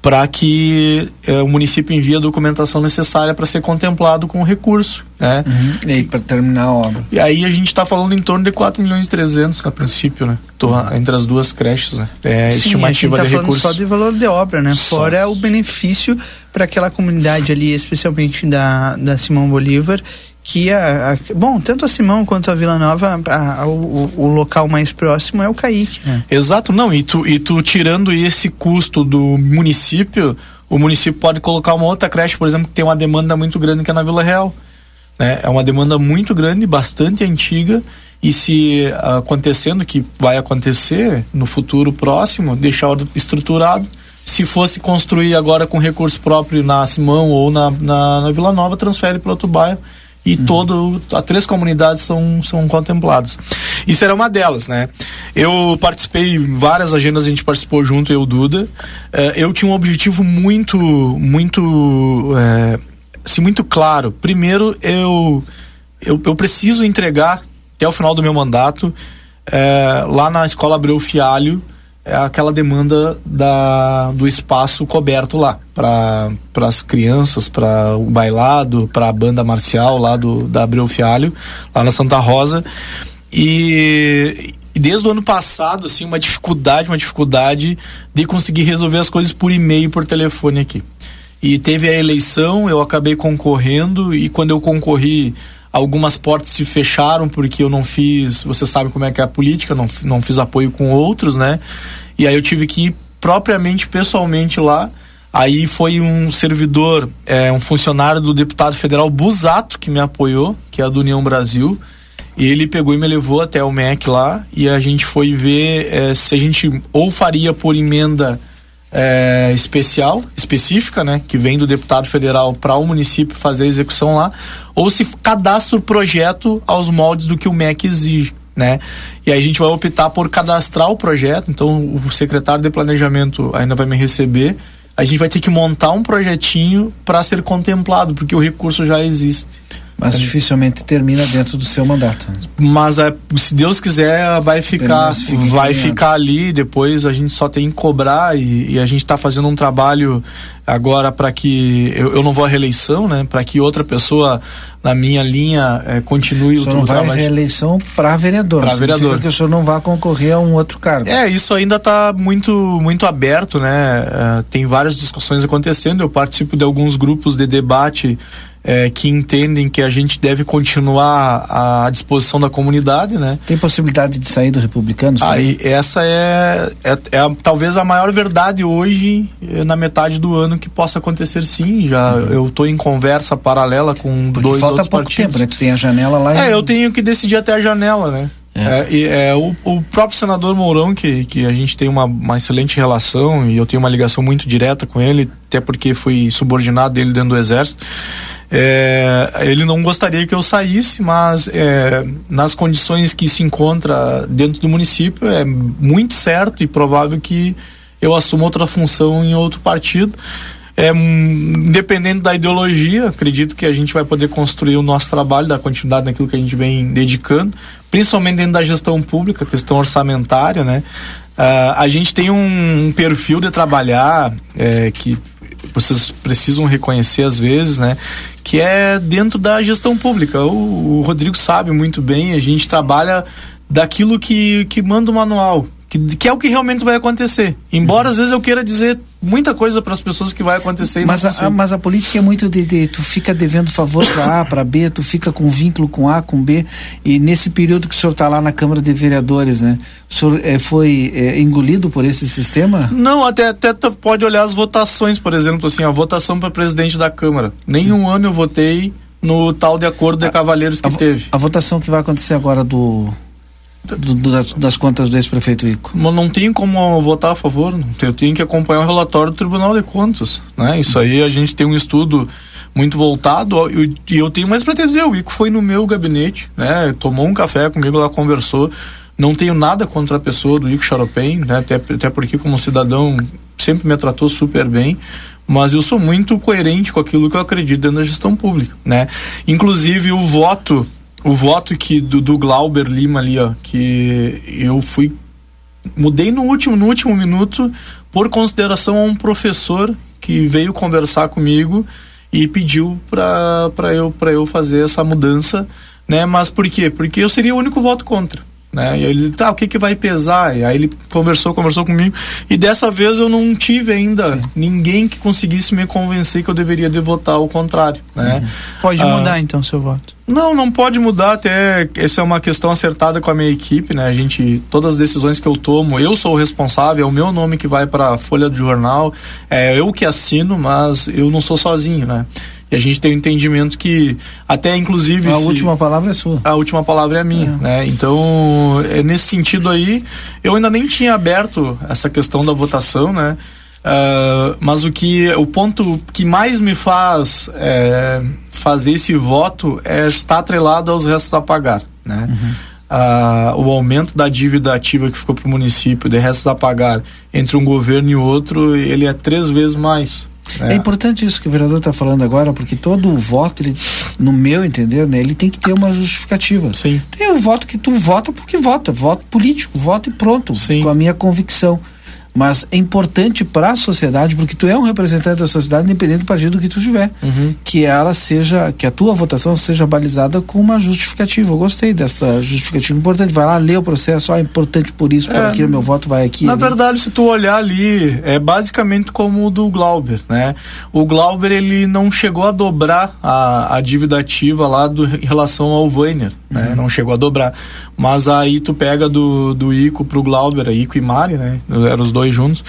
S13: para que é, o município envie a documentação necessária para ser contemplado com o recurso, né?
S2: Uhum. E aí para terminar a obra.
S13: E aí a gente está falando em torno de 4 milhões e 300 a princípio, né? Tô, uhum. Entre as duas creches, né? É a
S3: Sim,
S13: estimativa
S3: a gente tá
S13: de
S3: falando
S13: recurso.
S3: só de valor de obra, né?
S13: Só.
S3: Fora o benefício para aquela comunidade ali, especialmente da, da Simão Bolívar, que a, a, bom, tanto a Simão quanto a Vila Nova, a, o, o, local mais próximo é o Caíque, né?
S13: Exato, não, e tu, e tu tirando esse custo do município, o município pode colocar uma outra creche, por exemplo, que tem uma demanda muito grande que é na Vila Real. Né? É uma demanda muito grande, bastante antiga, e se acontecendo, que vai acontecer no futuro próximo, deixar estruturado, se fosse construir agora com recurso próprio na Simão ou na, na, na Vila Nova, transfere para outro bairro e uhum. todo três comunidades são, são contempladas. Isso era uma delas, né? Eu participei em várias agendas, a gente participou junto, eu, Duda. Uh, eu tinha um objetivo muito, muito, uh, assim, muito claro. Primeiro, eu, eu, eu preciso entregar até o final do meu mandato uh, lá na Escola Abreu Fialho aquela demanda da, do espaço coberto lá para as crianças, para o bailado, para a banda marcial lá do da Abreu Fialho, lá na Santa Rosa. E, e, desde o ano passado, assim, uma dificuldade, uma dificuldade de conseguir resolver as coisas por e-mail, por telefone aqui. E teve a eleição, eu acabei concorrendo e quando eu concorri algumas portas se fecharam porque eu não fiz, você sabe como é que é a política, não, não fiz apoio com outros, né? E aí eu tive que ir propriamente, pessoalmente lá. Aí foi um servidor, é, um funcionário do deputado federal Busato que me apoiou, que é do União Brasil. E ele pegou e me levou até o MEC lá e a gente foi ver é, se a gente ou faria por emenda é, especial, específica, né, que vem do deputado federal para o município fazer a execução lá, ou se cadastra o projeto aos moldes do que o MEC exige. Né? E aí a gente vai optar por cadastrar o projeto, então o secretário de planejamento ainda vai me receber. A gente vai ter que montar um projetinho para ser contemplado, porque o recurso já existe.
S2: Mas é. dificilmente termina dentro do seu mandato.
S13: Mas é, se Deus quiser, vai ficar, vai ficar ali. Depois a gente só tem que cobrar e, e a gente está fazendo um trabalho agora para que eu, eu, não vou à reeleição, né? Para que outra pessoa na minha linha é, continue
S2: o, o não vai à reeleição para vereador.
S13: Para vereador.
S2: que o senhor não vai concorrer a um outro cargo.
S13: É, isso ainda está muito muito aberto, né? É, tem várias discussões acontecendo. Eu participo de alguns grupos de debate é, que entendem que a gente deve continuar à disposição da comunidade, né?
S2: Tem possibilidade de sair do republicano?
S13: Aí essa é, é, é a- talvez a maior verdade hoje eh, na metade do ano que possa acontecer sim. Já eu estou em conversa paralela com
S2: Uhum. Porque
S13: dois
S2: falta
S13: outros
S2: pouco
S13: partidos.
S2: tempo, né? Tu tem a janela lá
S13: É,
S2: e...
S13: eu tenho que decidir até a janela, né? É, e, é, o, o próprio senador Mourão, que, que a gente tem uma, uma excelente relação e eu tenho uma ligação muito direta com ele, até porque fui subordinado dele dentro do Exército. É, ele não gostaria que eu saísse, mas é, nas condições que se encontra dentro do município, é muito certo e provável que eu assuma outra função em outro partido. É, independente da ideologia, acredito que a gente vai poder construir o nosso trabalho, dar continuidade naquilo que a gente vem dedicando, principalmente dentro da gestão pública, questão orçamentária, né? Ah, a gente tem um, um perfil de trabalhar é, que vocês precisam reconhecer às vezes, né? Que é dentro da gestão pública. O, o Rodrigo sabe muito bem, a gente trabalha daquilo que, que manda o manual, que, que é o que realmente vai acontecer. Embora às vezes eu queira dizer muita coisa para as pessoas que vai acontecer
S2: Mas a, mas a política é muito de, de- tu fica devendo favor para A, para B, tu fica com vínculo com A, com B, e nesse período que o senhor está lá na Câmara de Vereadores, né? O senhor eh, foi eh, engolido por esse sistema?
S13: Não, até, até tu pode olhar as votações, por exemplo, assim, a votação para presidente da Câmara. Nenhum ano eu votei no tal de acordo de cavalheiros que teve.
S2: A votação que vai acontecer agora do- das, das contas do ex-prefeito Ico.
S13: Mas não tem como votar a favor, eu tenho que acompanhar o relatório do Tribunal de Contas, né? Isso aí a gente tem um estudo muito voltado e eu tenho mais para dizer, o Ico foi no meu gabinete, né? Tomou um café comigo lá, conversou. Não tenho nada contra a pessoa do Ico Charopem, né? Até, até porque como cidadão sempre me tratou super bem, mas eu sou muito coerente com aquilo que eu acredito dentro da gestão pública, né? Inclusive o voto, o voto que do, do Glauber Lima ali, ó, que eu fui mudei no último no último minuto por consideração a um professor que veio conversar comigo e pediu para eu para eu fazer essa mudança, né? Mas por quê? Porque eu seria o único voto contra. Né? E aí ele, tá, o que que vai pesar? E aí ele conversou, conversou comigo. E dessa vez eu não tive ainda ninguém que conseguisse me convencer que eu deveria de votar ao contrário, né?
S3: Pode
S13: Ah,
S3: mudar então seu voto.
S13: não, não pode mudar até. Essa é uma questão acertada com a minha equipe, né? A gente, todas as decisões que eu tomo, eu sou o responsável, é o meu nome que vai para a folha do jornal, é eu que assino, mas eu não sou sozinho, né? E a gente tem o entendimento que, até inclusive.
S2: A
S13: se-
S2: última palavra é sua.
S13: a última palavra é minha, né? Então, é nesse sentido aí, eu ainda nem tinha aberto essa questão da votação, né? Ah, mas o que o ponto que mais me faz é, fazer esse voto é estar atrelado aos restos a pagar, né? Ah, o aumento da dívida ativa que ficou para o município de restos a pagar entre um governo e outro, ele é três vezes mais. Né?
S2: É importante isso que o vereador está falando agora, porque todo voto, ele, no meu entender, né, ele tem que ter uma justificativa.
S13: Sim.
S2: Tem o voto que tu vota porque vota, voto político, voto e pronto, com a minha convicção. Mas é importante para a sociedade, porque tu é um representante da sociedade, independente do partido que tu tiver,
S13: Uhum.
S2: que ela seja, que a tua votação seja balizada com uma justificativa. Eu gostei dessa justificativa importante. Vai lá, lê o processo, ah, é importante por isso, por
S13: É,
S2: aquilo, meu voto vai aqui.
S13: Na
S2: ali.
S13: verdade, se tu olhar ali, é basicamente como o do Glauber, né? O Glauber, ele não chegou a dobrar a, a dívida ativa lá do, em relação ao Weiner, né? Não chegou a dobrar. Mas aí tu pega do, do Ico pro Glauber, Ico e Mari, né? Eram os dois juntos.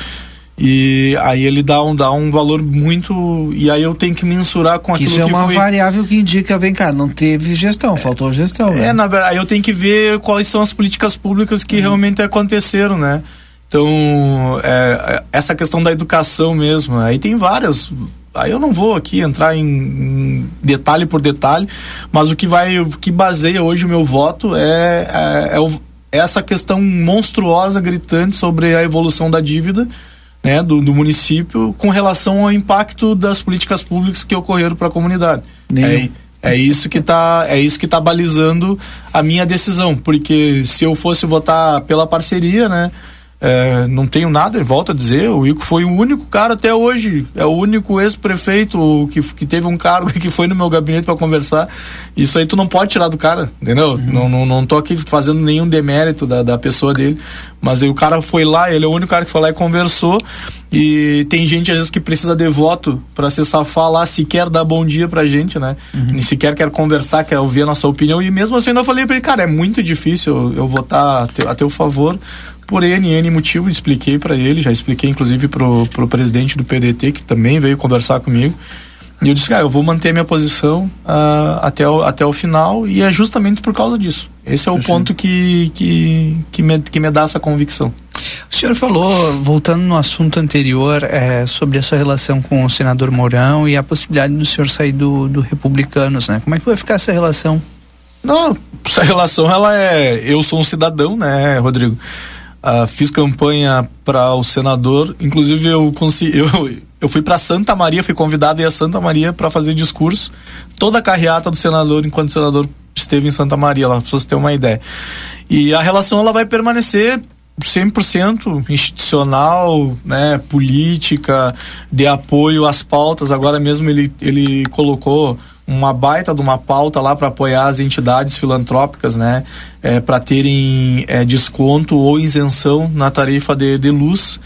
S13: E aí ele dá um, dá um valor muito... E aí eu tenho que mensurar com
S2: Que
S13: aquilo
S2: isso é
S13: que
S2: uma
S13: foi...
S2: variável que indica, vem cá, não teve gestão, faltou gestão. né?
S13: É, na verdade, aí eu tenho que ver quais são as políticas públicas
S2: Uhum.
S13: que realmente aconteceram, né? Então, é, é, essa questão da educação mesmo, aí tem várias. Aí eu não vou aqui entrar em, detalhe por detalhe, mas o que vai, o que baseia hoje o meu voto é, é, é o- essa questão monstruosa, gritante sobre a evolução da dívida. Né, do, do município com relação ao impacto das políticas públicas que ocorreram para a comunidade. É, é isso que tá, é isso que tá balizando a minha decisão, porque se eu fosse votar pela parceria, né, É, não tenho nada, volto a dizer, o Ico foi o único cara até hoje, é o único ex-prefeito que, que teve um cargo [LAUGHS] que foi no meu gabinete para conversar. Isso aí tu não pode tirar do cara, entendeu? Uhum. Não, não, não tô aqui fazendo nenhum demérito da, da pessoa dele, mas aí o cara foi lá, ele é o único cara que foi lá e conversou. E tem gente às vezes que precisa de voto para se safar lá, sequer dar bom dia pra gente, né? Uhum. Nem sequer quer conversar, quer ouvir a nossa opinião. E mesmo assim, eu falei pra ele, cara, é muito difícil eu, eu votar a teu, a teu favor por N, N motivo, expliquei para ele, já expliquei inclusive pro, pro presidente do PDT, que também veio conversar comigo. E eu disse, cara, eu vou manter minha posição uh, até, o, até o final e é justamente por causa disso. Esse é o ponto que, que, que, me, que me dá essa convicção.
S3: O senhor falou, voltando no assunto anterior, é, sobre a sua relação com o senador Mourão e a possibilidade do senhor sair do, do Republicanos, né? Como é que vai ficar essa relação?
S13: Não, essa relação, ela é... Eu sou um cidadão, né, Rodrigo? Uh, fiz campanha para o senador, inclusive eu consegui, [LAUGHS] eu, eu fui para Santa Maria, fui convidado ir a Santa Maria para fazer discurso, toda a carreata do senador enquanto o senador esteve em Santa Maria, lá para vocês terem uma ideia. E a relação ela vai permanecer 100% institucional, né, política, de apoio às pautas. Agora mesmo ele, ele colocou uma baita de uma pauta lá para apoiar as entidades filantrópicas, né, é, para terem é, desconto ou isenção na tarifa de, de luz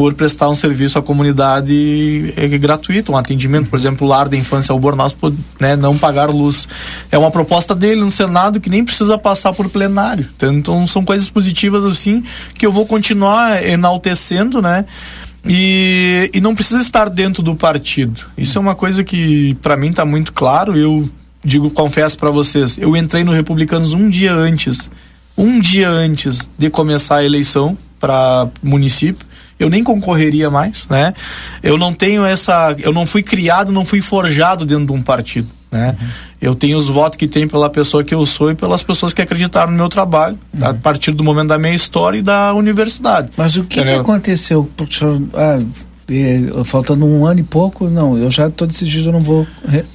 S13: por prestar um serviço à comunidade é, gratuito, um atendimento, por exemplo, o lar da infância Albornoz, né, não pagar luz. É uma proposta dele no Senado que nem precisa passar por plenário. Então são coisas positivas assim que eu vou continuar enaltecendo, né? E, e não precisa estar dentro do partido. Isso é uma coisa que para mim está muito claro. Eu digo, confesso para vocês, eu entrei no Republicanos um dia antes, um dia antes de começar a eleição para município. Eu nem concorreria mais, né? Eu não tenho essa, eu não fui criado, não fui forjado dentro de um partido, né? Uhum. Eu tenho os votos que tem pela pessoa que eu sou e pelas pessoas que acreditaram no meu trabalho, uhum. a partir do momento da minha história e da universidade.
S2: Mas o que, que aconteceu? Professor, ah, é, faltando um ano e pouco, não, eu já estou decidido, eu não vou.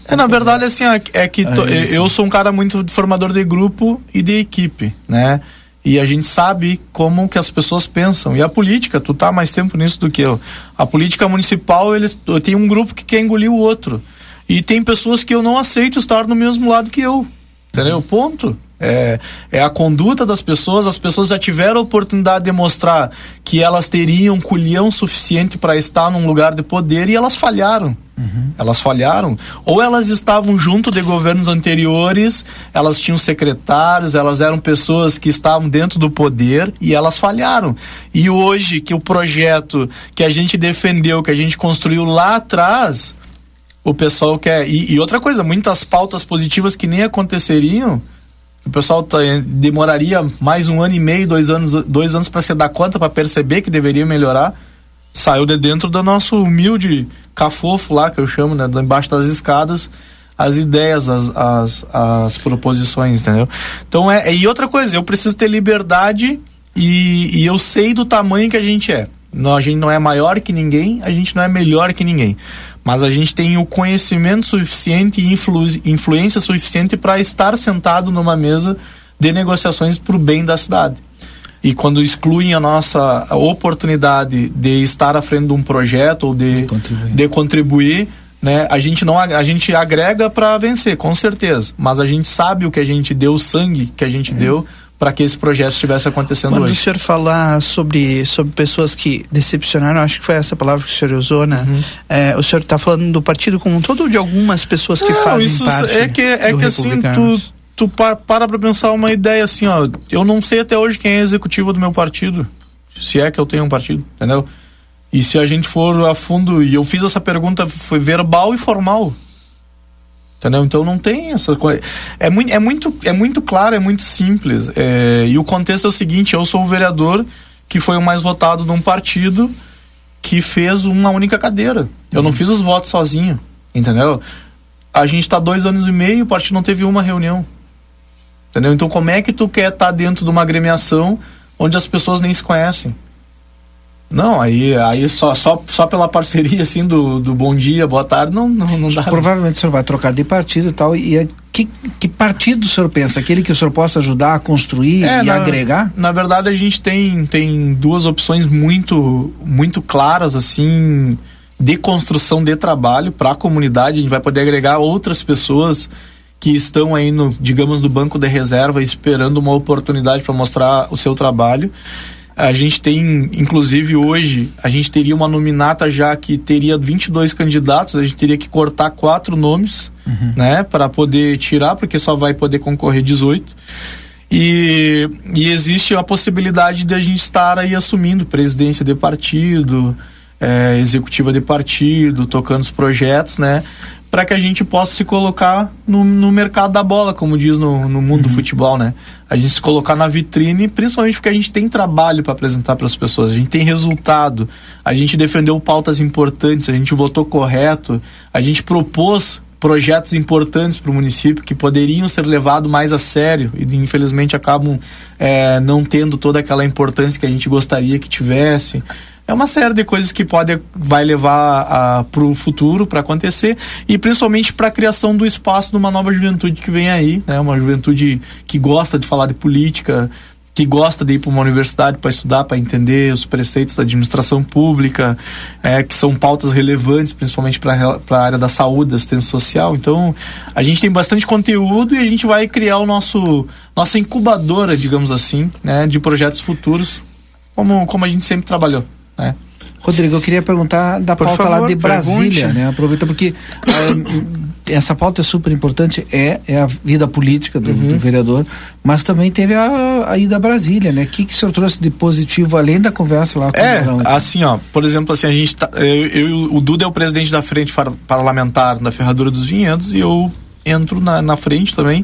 S13: É, na verdade, assim, é, é que to, eu sou um cara muito formador de grupo e de equipe, né? E a gente sabe como que as pessoas pensam. E a política, tu tá mais tempo nisso do que eu. A política municipal, eles tem um grupo que quer engolir o outro. E tem pessoas que eu não aceito estar no mesmo lado que eu. Entendeu? Ponto. É, é a conduta das pessoas. As pessoas já tiveram a oportunidade de mostrar que elas teriam culhão suficiente para estar num lugar de poder e elas falharam. Uhum. Elas falharam. Ou elas estavam junto de governos anteriores, elas tinham secretários, elas eram pessoas que estavam dentro do poder e elas falharam. E hoje que o projeto que a gente defendeu, que a gente construiu lá atrás, o pessoal quer. E, e, outra coisa, muitas pautas positivas que nem aconteceriam. O pessoal tá, eh, demoraria mais um ano e meio, dois anos, dois anos para se dar conta, para perceber que deveria melhorar. Saiu de dentro do nosso humilde cafofo lá, que eu chamo, né? Embaixo das escadas, as ideias, as, as, as proposições, entendeu? Então é. E outra coisa, eu preciso ter liberdade e, e eu sei do tamanho que a gente é. Não, a gente não é maior que ninguém, a gente não é melhor que ninguém mas a gente tem o conhecimento suficiente e influ, influência suficiente para estar sentado numa mesa de negociações para o bem da cidade. E quando excluem a nossa oportunidade de estar à frente de um projeto ou de, de contribuir, de contribuir né, a gente não a gente agrega para vencer, com certeza. Mas a gente sabe o que a gente deu, o sangue que a gente é. deu para que esse projeto estivesse acontecendo
S3: Quando
S13: hoje.
S3: o senhor falar sobre, sobre pessoas que decepcionaram, acho que foi essa palavra que o senhor usou, né? Uhum. É, o senhor está falando do partido como um todo ou de algumas pessoas que Não, fazem isso parte
S13: é que é que assim tu tu para para pensar uma ideia assim, ó, eu não sei até hoje quem é executivo do meu partido, se é que eu tenho um partido, entendeu? E se a gente for a fundo, e eu fiz essa pergunta, foi verbal e formal. Entendeu? Então não tem essa coisa. É muito, é muito, é muito claro, é muito simples. É, e o contexto é o seguinte: eu sou o vereador que foi o mais votado num partido que fez uma única cadeira. Eu não uhum. fiz os votos sozinho, entendeu? A gente está dois anos e meio, o partido não teve uma reunião. Entendeu? Então como é que tu quer estar tá dentro de uma agremiação onde as pessoas nem se conhecem? Não, aí, aí só, só, só pela parceria, assim, do, do bom dia, boa tarde, não, não, não dá.
S2: Provavelmente o senhor vai trocar de partido e tal, e é, que, que partido o senhor pensa? Aquele que o senhor possa ajudar a construir
S13: É,
S2: e
S13: na-
S2: agregar?
S13: Na verdade, a gente tem, tem duas opções muito, muito claras, assim, de construção de trabalho para a comunidade. A gente vai poder agregar outras pessoas que estão aí, no, digamos, no banco de reserva, esperando uma oportunidade para mostrar o seu trabalho. A gente tem, inclusive hoje, a gente teria uma nominata já que teria 22 candidatos, a gente teria que cortar quatro nomes, né, para poder tirar, porque só vai poder concorrer 18. E, e existe a possibilidade de a gente estar aí assumindo presidência de partido, eh, executiva de partido, tocando os projetos, né? Para que a gente possa se colocar no, no mercado da bola, como diz no, no mundo do futebol, né? A gente se colocar na vitrine, principalmente porque a gente tem trabalho para apresentar para as pessoas, a gente tem resultado, a gente defendeu pautas importantes, a gente votou correto, a gente propôs projetos importantes para o município que poderiam ser levados mais a sério e infelizmente acabam eh, não tendo toda aquela importância que a gente gostaria que tivesse. É uma série de coisas que pode vai levar para o futuro para acontecer e principalmente para a criação do espaço de uma nova juventude que vem aí, né? Uma juventude que gosta de falar de política, que gosta de ir para uma universidade para estudar, para entender os preceitos da administração pública, é, que são pautas relevantes, principalmente para a área da saúde, da assistência social. Então, a gente tem bastante conteúdo e a gente vai criar o nosso nossa incubadora, digamos assim, né, de projetos futuros, como, como a gente sempre trabalhou. Né?
S2: Rodrigo, eu queria perguntar da
S13: Por
S2: pauta lá
S13: favor,
S2: de Brasília,
S13: pergunte.
S2: né? Aproveita porque ah, essa pauta é super importante, é, é a vida política do,
S13: Uhum.
S2: do vereador, mas também teve a, a ida a Brasília, né? O que, que o senhor trouxe de positivo, além da conversa lá com
S13: É,
S2: o Leão?
S13: assim, ó, por exemplo, assim, a gente tá, eu, eu o Duda é o presidente da frente parlamentar da Ferradura dos Vinhedos e eu entro na, na frente também.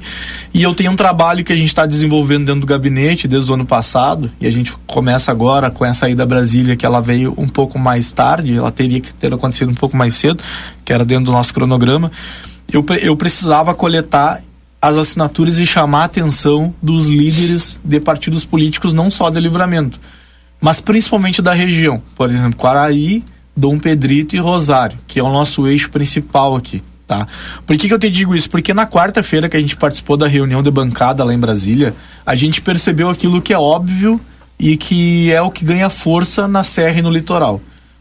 S13: E eu tenho um trabalho que a gente está desenvolvendo dentro do gabinete desde o ano passado e a gente começa agora com essa ida a Brasília que ela veio um pouco mais tarde, ela teria que ter acontecido um pouco mais cedo, que era dentro do nosso cronograma. Eu, eu precisava coletar as assinaturas e chamar a atenção dos líderes de partidos políticos, não só de livramento, mas principalmente da região. Por exemplo, Quaraí, Dom Pedrito e Rosário, que é o nosso eixo principal aqui. Tá? Por que, que eu te digo isso? Porque na quarta-feira que a gente participou da reunião de bancada lá em Brasília, a gente percebeu aquilo que é óbvio e que é o que ganha força na Serra e no litoral.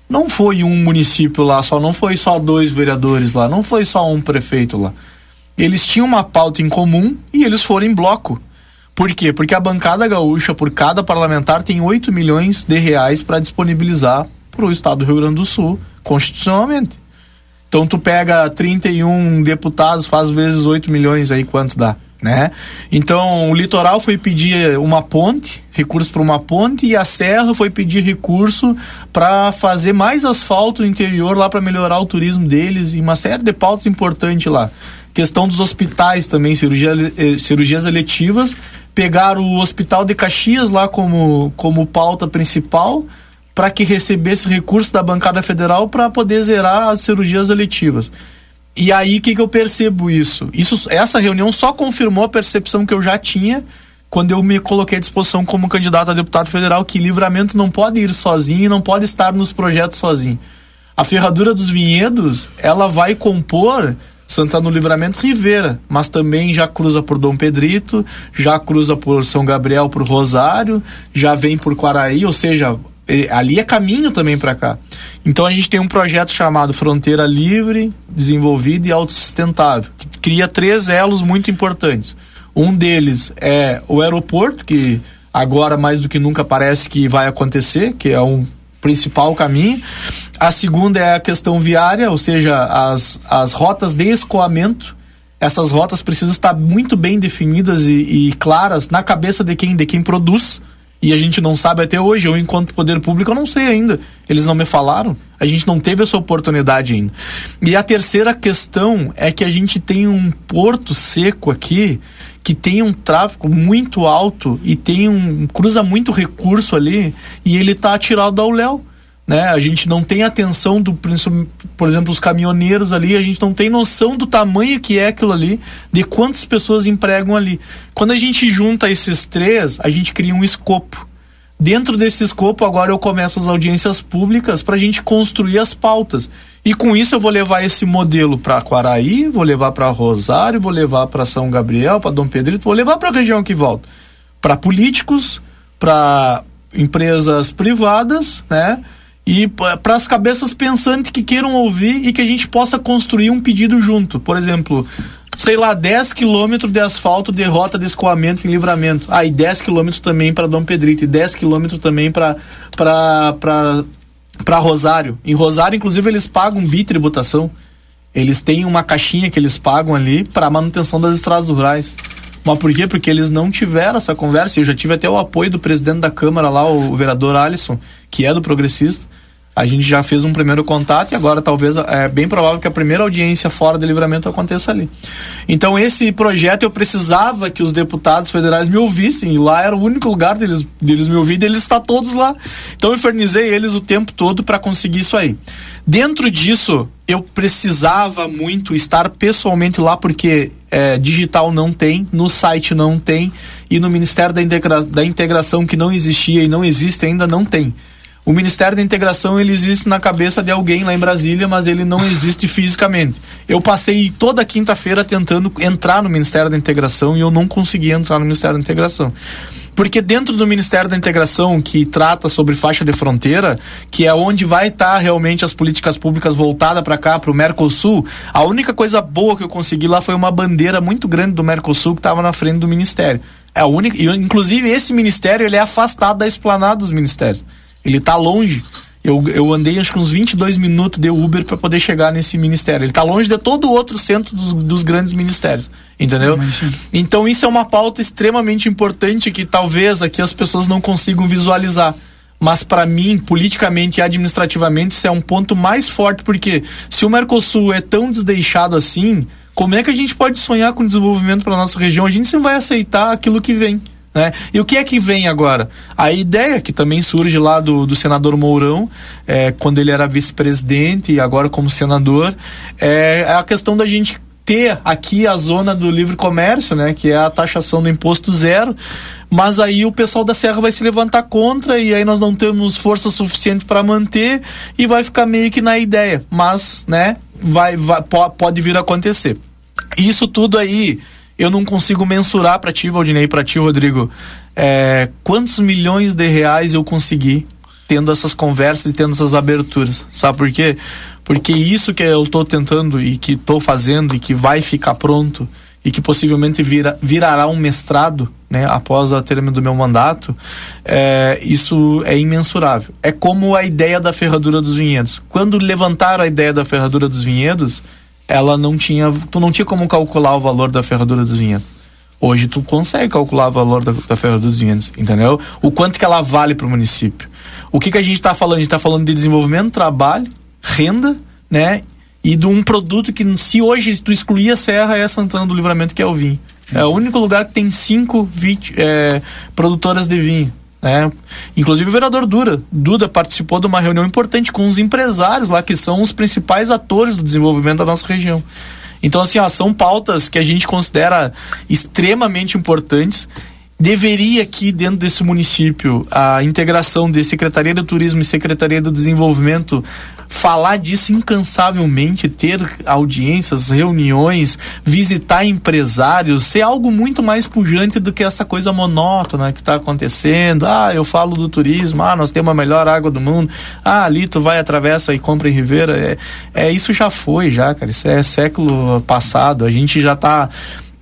S13: Não foi um município lá só, não foi só dois vereadores lá, não foi só um prefeito lá. Eles tinham uma pauta em comum e eles foram em bloco. Por quê? Porque a bancada gaúcha, por cada parlamentar, tem 8 milhões de reais para disponibilizar para o estado do Rio Grande do Sul, constitucionalmente. Então tu pega 31 deputados, faz vezes 8 milhões aí quanto dá, né? Então o litoral foi pedir uma ponte, recurso para uma ponte e a serra foi pedir recurso para fazer mais asfalto no interior lá para melhorar o turismo deles e uma série de pautas importantes lá. Questão dos hospitais também, cirurgia, eh, cirurgias eletivas, pegaram o hospital de Caxias lá como como pauta principal para que recebesse recurso da bancada federal para poder zerar as cirurgias eletivas. E aí o que, que eu percebo isso? isso? Essa reunião só confirmou a percepção que eu já tinha quando eu me coloquei à disposição como candidato a deputado federal que livramento não pode ir sozinho não pode estar nos projetos sozinho. A ferradura dos vinhedos, ela vai compor Santana do Livramento Rivera, mas também já cruza por Dom Pedrito, já cruza por São Gabriel, por Rosário, já vem por Quaraí, ou seja, ali é caminho também para cá. Então a gente tem um projeto chamado Fronteira Livre, Desenvolvida e Autossustentável, que cria três elos muito importantes. Um deles é o aeroporto, que agora mais do que nunca parece que vai acontecer, que é um principal caminho. A segunda é a questão viária, ou seja, as, as rotas de escoamento. Essas rotas precisam estar muito bem definidas e, e claras na cabeça de quem, de quem produz. E a gente não sabe até hoje. Eu, enquanto poder público, eu não sei ainda. Eles não me falaram. A gente não teve essa oportunidade ainda. E a terceira questão é que a gente tem um porto seco aqui que tem um tráfego muito alto e tem um cruza muito recurso ali e ele está atirado ao léu. Né? A gente não tem atenção do por exemplo, os caminhoneiros ali, a gente não tem noção do tamanho que é aquilo ali, de quantas pessoas empregam ali. Quando a gente junta esses três, a gente cria um escopo. Dentro desse escopo, agora eu começo as audiências públicas para a gente construir as pautas. E com isso eu vou levar esse modelo para Quaraí, vou levar para Rosário, vou levar para São Gabriel, para Dom Pedrito, vou levar para a região que volta. Para políticos, para empresas privadas, né? E para as cabeças pensantes que queiram ouvir e que a gente possa construir um pedido junto. Por exemplo, sei lá, 10 quilômetros de asfalto de rota de escoamento em livramento. Ah, e 10 quilômetros também para Dom Pedrito, e 10 quilômetros também para para Rosário. Em Rosário, inclusive, eles pagam bitributação. Eles têm uma caixinha que eles pagam ali para manutenção das estradas rurais. Mas por quê? Porque eles não tiveram essa conversa. Eu já tive até o apoio do presidente da Câmara lá, o vereador Alisson, que é do progressista a gente já fez um primeiro contato e agora talvez é bem provável que a primeira audiência fora de livramento aconteça ali. Então esse projeto eu precisava que os deputados federais me ouvissem e lá era o único lugar deles, deles me ouvir e eles estão todos lá. Então eu infernizei eles o tempo todo para conseguir isso aí. Dentro disso, eu precisava muito estar pessoalmente lá porque é, digital não tem, no site não tem e no Ministério da, Integra da Integração que não existia e não existe ainda não tem. O Ministério da Integração ele existe na cabeça de alguém lá em Brasília, mas ele não existe fisicamente. Eu passei toda quinta-feira tentando entrar no Ministério da Integração e eu não consegui entrar no Ministério da Integração. Porque dentro do Ministério da Integração, que trata sobre faixa de fronteira, que é onde vai estar tá realmente as políticas públicas voltadas para cá, para o Mercosul, a única coisa boa que eu consegui lá foi uma bandeira muito grande do Mercosul que estava na frente do Ministério. É a única, e, inclusive esse ministério ele é afastado da esplanada dos ministérios. Ele está longe. Eu, eu andei acho que uns 22 minutos de Uber para poder chegar nesse ministério. Ele está longe de todo o outro centro dos, dos grandes ministérios. Entendeu? Então isso é uma pauta extremamente importante que talvez aqui as pessoas não consigam visualizar. Mas para mim, politicamente e administrativamente, isso é um ponto mais forte, porque se o Mercosul é tão desdeixado assim, como é que a gente pode sonhar com desenvolvimento para nossa região? A gente não vai aceitar aquilo que vem. Né? E o que é que vem agora? A ideia que também surge lá do, do senador Mourão, é, quando ele era vice-presidente e agora como senador, é, é a questão da gente ter aqui a zona do livre comércio, né, que é a taxação do imposto zero, mas aí o pessoal da Serra vai se levantar contra e aí nós não temos força suficiente para manter e vai ficar meio que na ideia, mas, né, vai, vai pode vir a acontecer. Isso tudo aí eu não consigo mensurar para ti, Valdinei, para ti, Rodrigo, é, quantos milhões de reais eu consegui tendo essas conversas e tendo essas aberturas. Sabe por quê? Porque isso que eu estou tentando e que estou fazendo e que vai ficar pronto e que possivelmente vira, virará um mestrado né, após o término do meu mandato, é, isso é imensurável. É como a ideia da ferradura dos vinhedos. Quando levantaram a ideia da ferradura dos vinhedos, ela não tinha, tu não tinha como calcular o valor da ferradura dos vinhedos. Hoje tu consegue calcular o valor da, da ferradura dos vinhedos, entendeu? O quanto que ela vale para o município. O que que a gente está falando? A gente está falando de desenvolvimento, trabalho, renda, né? E de um produto que se hoje tu excluir a serra é Santana do Livramento que é o vinho. É o único lugar que tem cinco é, produtoras de vinho. Né? Inclusive o vereador Dura, Duda participou de uma reunião importante com os empresários lá, que são os principais atores do desenvolvimento da nossa região. Então, assim, ó, são pautas que a gente considera extremamente importantes deveria aqui dentro desse município a integração de Secretaria do Turismo e Secretaria do Desenvolvimento falar disso incansavelmente, ter audiências, reuniões, visitar empresários, ser algo muito mais pujante do que essa coisa monótona que está acontecendo. Ah, eu falo do turismo, ah, nós temos a melhor água do mundo, ah, ali tu vai, atravessa e compra em Ribeira. É, é isso já foi, já, cara. Isso é século passado. A gente já está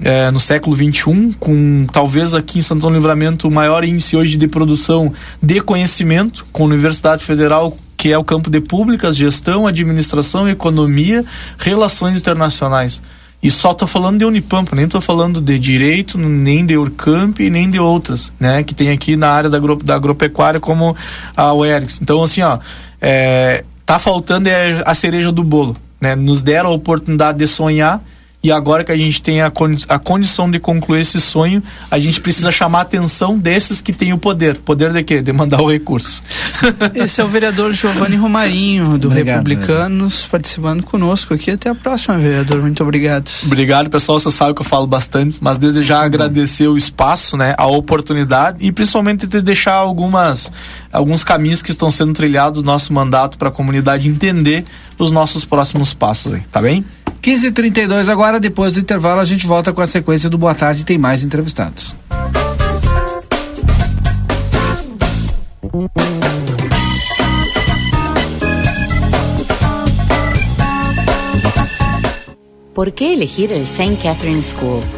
S13: é, no século XXI, com talvez aqui em Santão Livramento o maior índice hoje de produção de conhecimento, com a Universidade Federal, que é o campo de públicas, gestão, administração, economia, relações internacionais. E só estou falando de Unipampa, nem estou falando de direito, nem de Urcamp, nem de outras, né? Que tem aqui na área da, agro, da agropecuária, como a UERGS. Então, assim, ó, é, tá faltando é a cereja do bolo, né? Nos deram a oportunidade de sonhar e agora que a gente tem a, condi a condição de concluir esse sonho, a gente precisa chamar a atenção desses que têm o poder. Poder de quê? De mandar o recurso. [LAUGHS]
S3: Esse é o vereador Giovanni Romarinho, do
S2: Obrigado,
S3: Republicanos, participando conosco aqui. Até a próxima, vereador. Muito obrigado.
S13: Obrigado, pessoal. Você sabe que eu falo bastante, mas desejar agradecer o espaço, né, a oportunidade e principalmente de deixar algumas alguns caminhos que estão sendo trilhados do nosso mandato para a comunidade entender os nossos próximos passos aí, tá bem?
S2: 15h32 agora, depois do intervalo, a gente volta com a sequência do Boa Tarde e tem mais entrevistados.
S14: ¿Por qué elegir el St. Catherine School?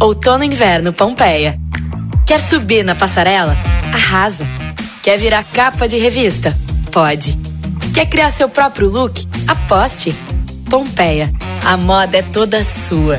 S8: Outono e inverno Pompeia. Quer subir na passarela? Arrasa. Quer virar capa de revista? Pode. Quer criar seu próprio look? Aposte. Pompeia. A moda é toda sua.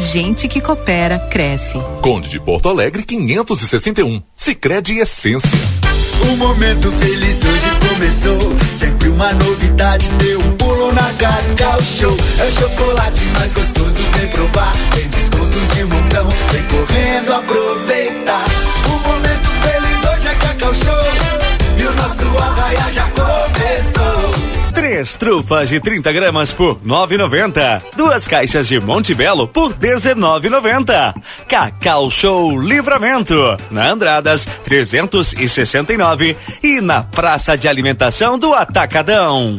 S15: gente que coopera cresce.
S1: Conde de Porto Alegre 561. Sicredi Essência.
S10: O momento feliz hoje começou. Sempre uma novidade, deu um pulo na Cacau Show. É o chocolate mais gostoso, vem provar. Tem descontos de montão, vem correndo aproveitar. O momento feliz hoje é Cacau Show. E o nosso arraia já começou.
S16: Três trufas de 30 gramas por 9,90. Duas caixas de Monte Belo por 19,90. Cacau Show Livramento. Na Andradas 369 e na Praça de Alimentação do Atacadão.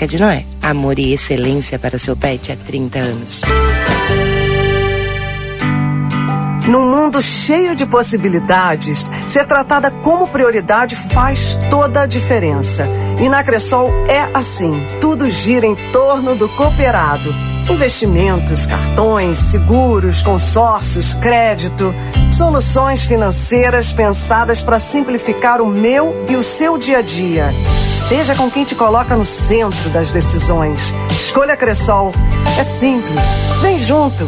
S17: de Noé. Amor e excelência para o seu pet há 30 anos.
S18: Num mundo cheio de possibilidades, ser tratada como prioridade faz toda a diferença. E na Cressol é assim: tudo gira em torno do cooperado. Investimentos, cartões, seguros, consórcios, crédito, soluções financeiras pensadas para simplificar o meu e o seu dia a dia. Esteja com quem te coloca no centro das decisões. Escolha Cressol. É simples. Vem junto.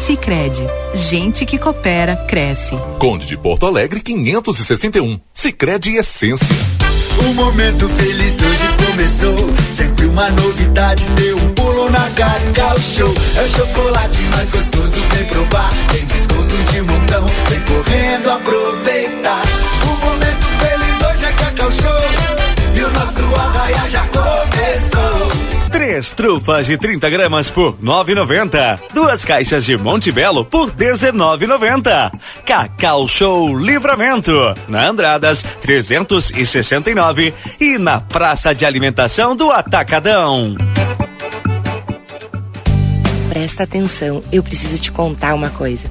S15: Sicredi, gente que coopera cresce.
S1: Conde de Porto Alegre 561. Sicredi Essência.
S10: Um momento feliz hoje começou. Sempre uma novidade, deu um pulo na Cacau Show. É o chocolate mais gostoso, vem provar. Tem descontos de montão, vem correndo aproveitar. O momento feliz hoje é Cacau Show. E o nosso arraia já começou.
S16: Três trufas de 30 gramas por 9,90. Duas caixas de Monte Belo por 19,90. Cacau Show Livramento. Na Andradas 369 e na Praça de Alimentação do Atacadão.
S17: Presta atenção, eu preciso te contar uma coisa.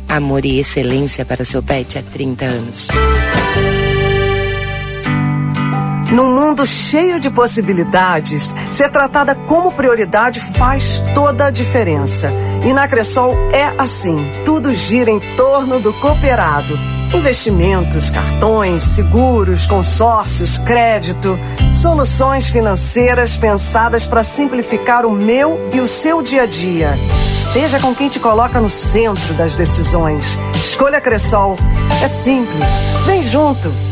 S17: Amor e excelência para o seu pet há 30 anos.
S18: Num mundo cheio de possibilidades, ser tratada como prioridade faz toda a diferença. E na Cressol é assim: tudo gira em torno do cooperado. Investimentos, cartões, seguros, consórcios, crédito, soluções financeiras pensadas para simplificar o meu e o seu dia a dia. Esteja com quem te coloca no centro das decisões. Escolha Cressol. É simples. Vem junto.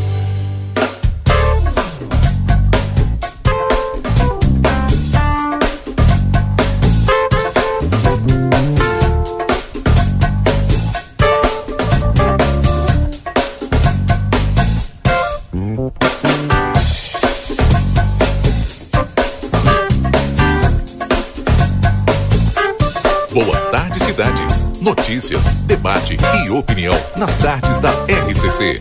S1: Notícias, debate e opinião nas tardes da RCC.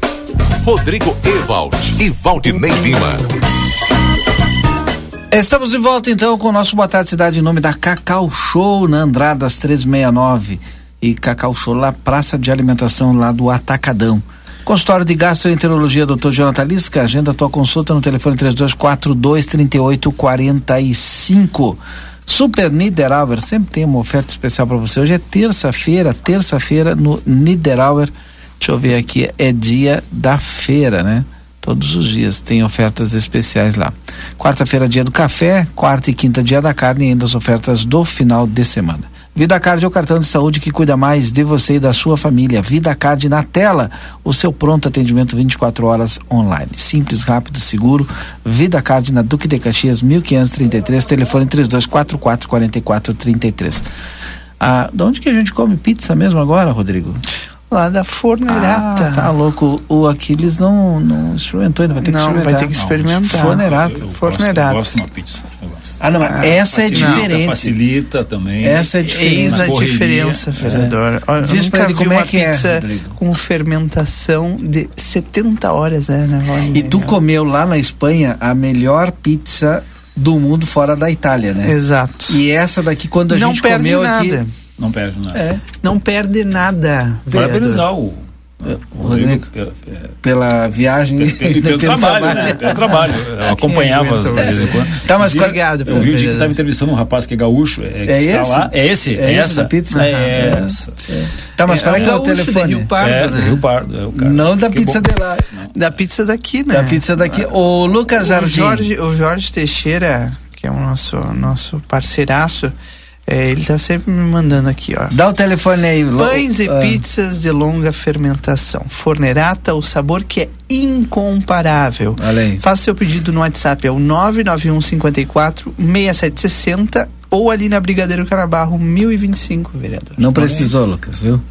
S1: Rodrigo Ewald e Valdinei Lima.
S2: Estamos de volta então com o nosso Boa Tarde Cidade em nome da Cacau Show na Andradas 369 e Cacau Show lá, Praça de Alimentação lá do Atacadão. Consultório de Gastroenterologia, Dr. Jonathan Lisca, agenda tua consulta no telefone 3242 3845. Super Niederauer, sempre tem uma oferta especial para você. Hoje é terça-feira, terça-feira no Niederauer. Deixa eu ver aqui, é dia da feira, né? Todos os dias tem ofertas especiais lá. Quarta-feira, dia do café, quarta e quinta, dia da carne e ainda as ofertas do final de semana. Vida Card é o cartão de saúde que cuida mais de você e da sua família. Vida Card na tela, o seu pronto atendimento 24 horas online. Simples, rápido, seguro. Vida Card na Duque de Caxias, 1533, telefone 3244 4433. Ah, de onde que a gente come pizza mesmo agora, Rodrigo?
S3: Lá da Fornerata.
S2: Ah, tá louco. O Aquiles não, não experimentou ainda, vai ter que
S3: Não,
S2: experimentar.
S3: vai ter que experimentar.
S2: Fornerata.
S3: Fornerata.
S19: Eu gosto de uma pizza. Eu gosto.
S2: Ah, não, mas essa é
S19: Facilita,
S2: diferente.
S19: Facilita também.
S2: Essa é diferente.
S3: Eis a
S19: correria.
S3: diferença, vereador. Olha,
S2: Diz
S3: eu
S2: pra
S3: nunca
S2: ele como é que é,
S3: pizza
S2: Rodrigo.
S3: com fermentação de 70 horas, é, né?
S2: E tu comeu lá na Espanha a melhor pizza do mundo fora da Itália, né?
S3: Exato.
S2: E essa daqui, quando a
S3: Não
S2: gente
S3: perde
S2: comeu
S3: nada.
S2: aqui.
S19: Não perde nada.
S2: É.
S3: Não perde nada.
S19: Parabenizar o.
S2: O Rodrigo,
S19: pela, é,
S2: pela viagem.
S19: pelo, pelo trabalho, né? Pelo trabalho. Eu acompanhava
S3: aguenta
S19: de vez em quando.
S2: Tá, mas qual-
S3: Obrigado,
S19: Eu vi o dia que estava entrevistando um rapaz que é gaúcho, é, que
S2: É
S19: está
S2: esse?
S19: lá. É esse?
S2: É esse
S19: essa?
S2: da pizza?
S19: É
S2: Ah,
S19: essa.
S2: Tá, mas
S3: É,
S2: qual é,
S3: é
S2: que é o telefone?
S3: Rio Pardo,
S19: é,
S3: né?
S19: Rio Pardo. É o cara.
S2: Não da pizza de lá.
S3: Da pizza daqui, né?
S2: Da pizza daqui. O Lucas
S3: O
S2: Jardim.
S3: Jorge, o Jorge Teixeira, que é o nosso, nosso parceiraço, é, ele tá sempre me mandando aqui, ó.
S2: Dá o telefone aí.
S3: Pães e
S2: ah,
S3: pizzas de longa fermentação. Fornerata, o sabor que é incomparável.
S2: Aí.
S3: Faça seu pedido no WhatsApp, é o 991 54 6760 ou ali na Brigadeiro Carabarro 1025, vereador.
S2: Não precisou, Lucas, viu?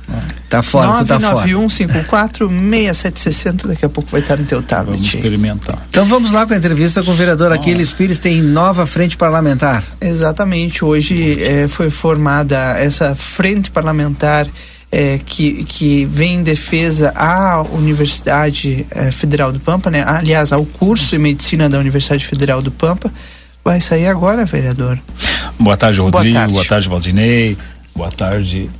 S2: Tá fora, tu tá fora.
S3: 991 54 6760, daqui a pouco vai estar no teu
S19: Vamos
S3: tablet.
S19: experimentar.
S2: Então vamos lá com a entrevista com o vereador Aquiles Pires, tem nova frente parlamentar.
S3: Exatamente, hoje eh, foi formada essa frente parlamentar eh, que, que vem em defesa à Universidade eh, Federal do Pampa, né? aliás, ao curso de medicina da Universidade Federal do Pampa. Vai sair agora, vereador.
S19: Boa tarde, Rodrigo.
S3: tarde.
S19: Boa tarde, Valdinei. Boa tarde,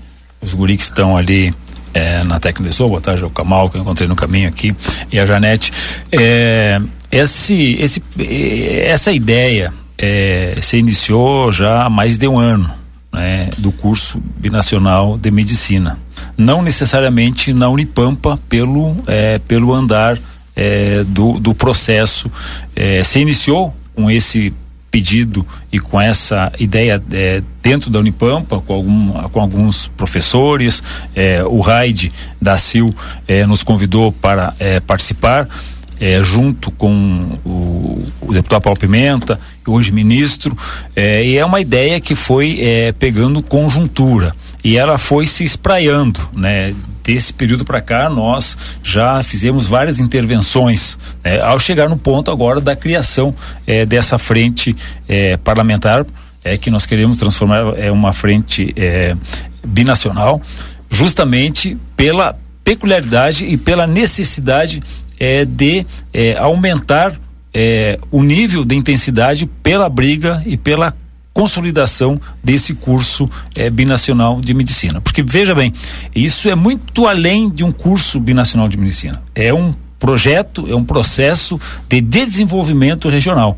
S19: os guris que estão ali eh, na técnica de som. Boa tarde ao Camal, que eu encontrei no caminho aqui, e a Janete. Eh, esse, esse, eh, essa ideia eh, se iniciou já há mais de um ano. né, do curso binacional de medicina. Não necessariamente na Unipampa, pelo, eh, pelo andar eh, do, do processo. Se iniciou com esse pedido e com essa ideia eh, dentro da Unipampa, com, algum, com alguns professores, eh, o Raid da CIL eh, nos convidou para eh, participar, eh, junto com o, o deputado Paulo Pimenta, hoje ministro, eh, e é uma ideia que foi eh, pegando conjuntura e ela foi se espraiando, né? Desse período para cá, nós já fizemos várias intervenções, né, ao chegar no ponto agora da criação eh, dessa frente eh, parlamentar, é que nós queremos transformar é uma frente binacional, justamente pela peculiaridade e pela necessidade de aumentar o nível de intensidade pela briga e pela consolidação desse curso eh, binacional de medicina. Porque veja bem, isso é muito além de um curso binacional de medicina. É um projeto, é um processo de desenvolvimento regional.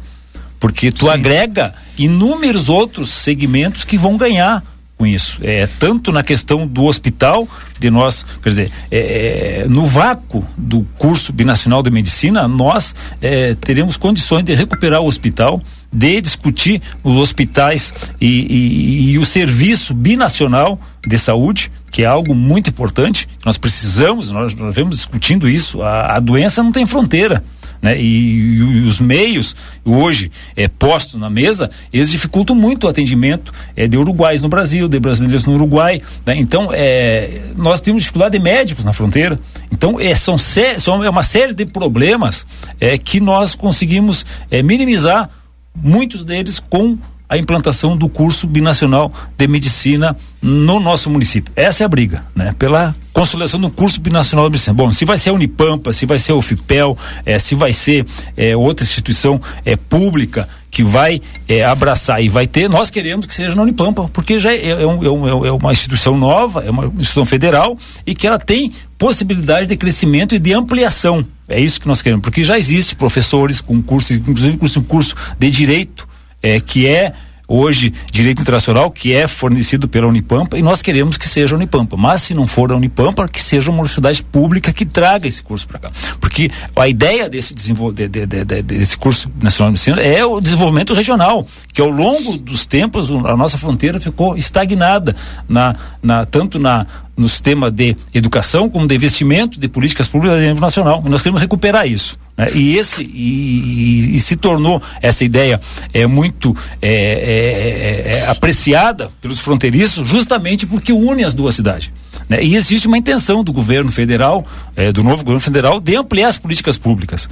S19: Porque tu agrega inúmeros outros segmentos que vão ganhar com isso. É, tanto na questão do hospital, de nós, quer dizer, é, é, no vácuo do curso binacional de medicina, nós é, teremos condições de recuperar o hospital, de discutir os hospitais e, e, e o serviço binacional de saúde, que é algo muito importante. Nós precisamos, nós, nós vemos discutindo isso. A, a doença não tem fronteira né? E, e, os meios hoje é, postos na mesa, eles dificultam muito o atendimento é, de uruguais no Brasil, de brasileiros no Uruguai. Né? Então, é, nós temos dificuldade de médicos na fronteira. Então, é, são, são é uma série de problemas é, que nós conseguimos é, minimizar, muitos deles com a implantação do curso binacional de medicina no nosso município. Essa é a briga, né? Pela consolidação do curso binacional de medicina. Bom, se vai ser a Unipampa, se vai ser o FIPEL, eh, se vai ser eh, outra instituição eh, pública que vai abraçar e vai ter, nós queremos que seja na Unipampa, porque já é, é, um, é, uma instituição nova, é uma instituição federal e que ela tem possibilidade de crescimento e de ampliação. É isso que nós queremos, porque já existe professores com curso, inclusive curso, curso de direito, é, que é hoje direito internacional, que é fornecido pela Unipampa, e nós queremos que seja a Unipampa. Mas se não for a Unipampa, que seja uma universidade pública que traga esse curso para cá. Porque a ideia desse, de, de, de, desse curso nacional de medicina é o desenvolvimento regional, que ao longo dos tempos a nossa fronteira ficou estagnada, na, na, tanto na, no sistema de educação como de investimento de políticas públicas a nível nacional. E nós queremos recuperar isso. Né? E esse e, e, e, se tornou essa ideia é muito é, é, é, é apreciada pelos fronteiriços justamente porque une as duas cidades. Né? E existe uma intenção do governo federal, é, do novo governo federal, de ampliar as políticas públicas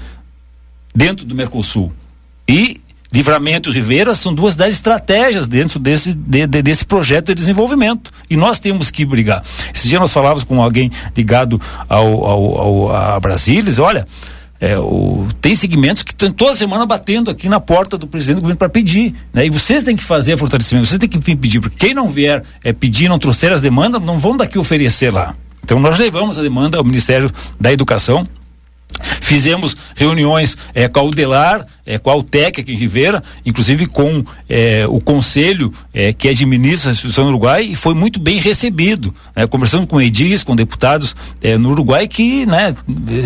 S19: dentro do Mercosul. E Livramento e Rivera são duas das estratégias dentro desse, de, de, desse projeto de desenvolvimento. E nós temos que brigar. Esse dia nós falávamos com alguém ligado ao, ao, ao a Brasília, olha, é, o, tem segmentos que estão toda semana batendo aqui na porta do presidente do governo para pedir. Né? E vocês têm que fazer fortalecimento, vocês têm que pedir, porque quem não vier é, pedir, não trouxer as demandas, não vão daqui oferecer lá. Então nós levamos a demanda ao Ministério da Educação Fizemos reuniões é, com a Udelar, é, com a UTEC aqui em Ribeira, inclusive com é, o conselho é, que administra a instituição no Uruguai e foi muito bem recebido. Né? Conversando com edis, com deputados é, no Uruguai que né,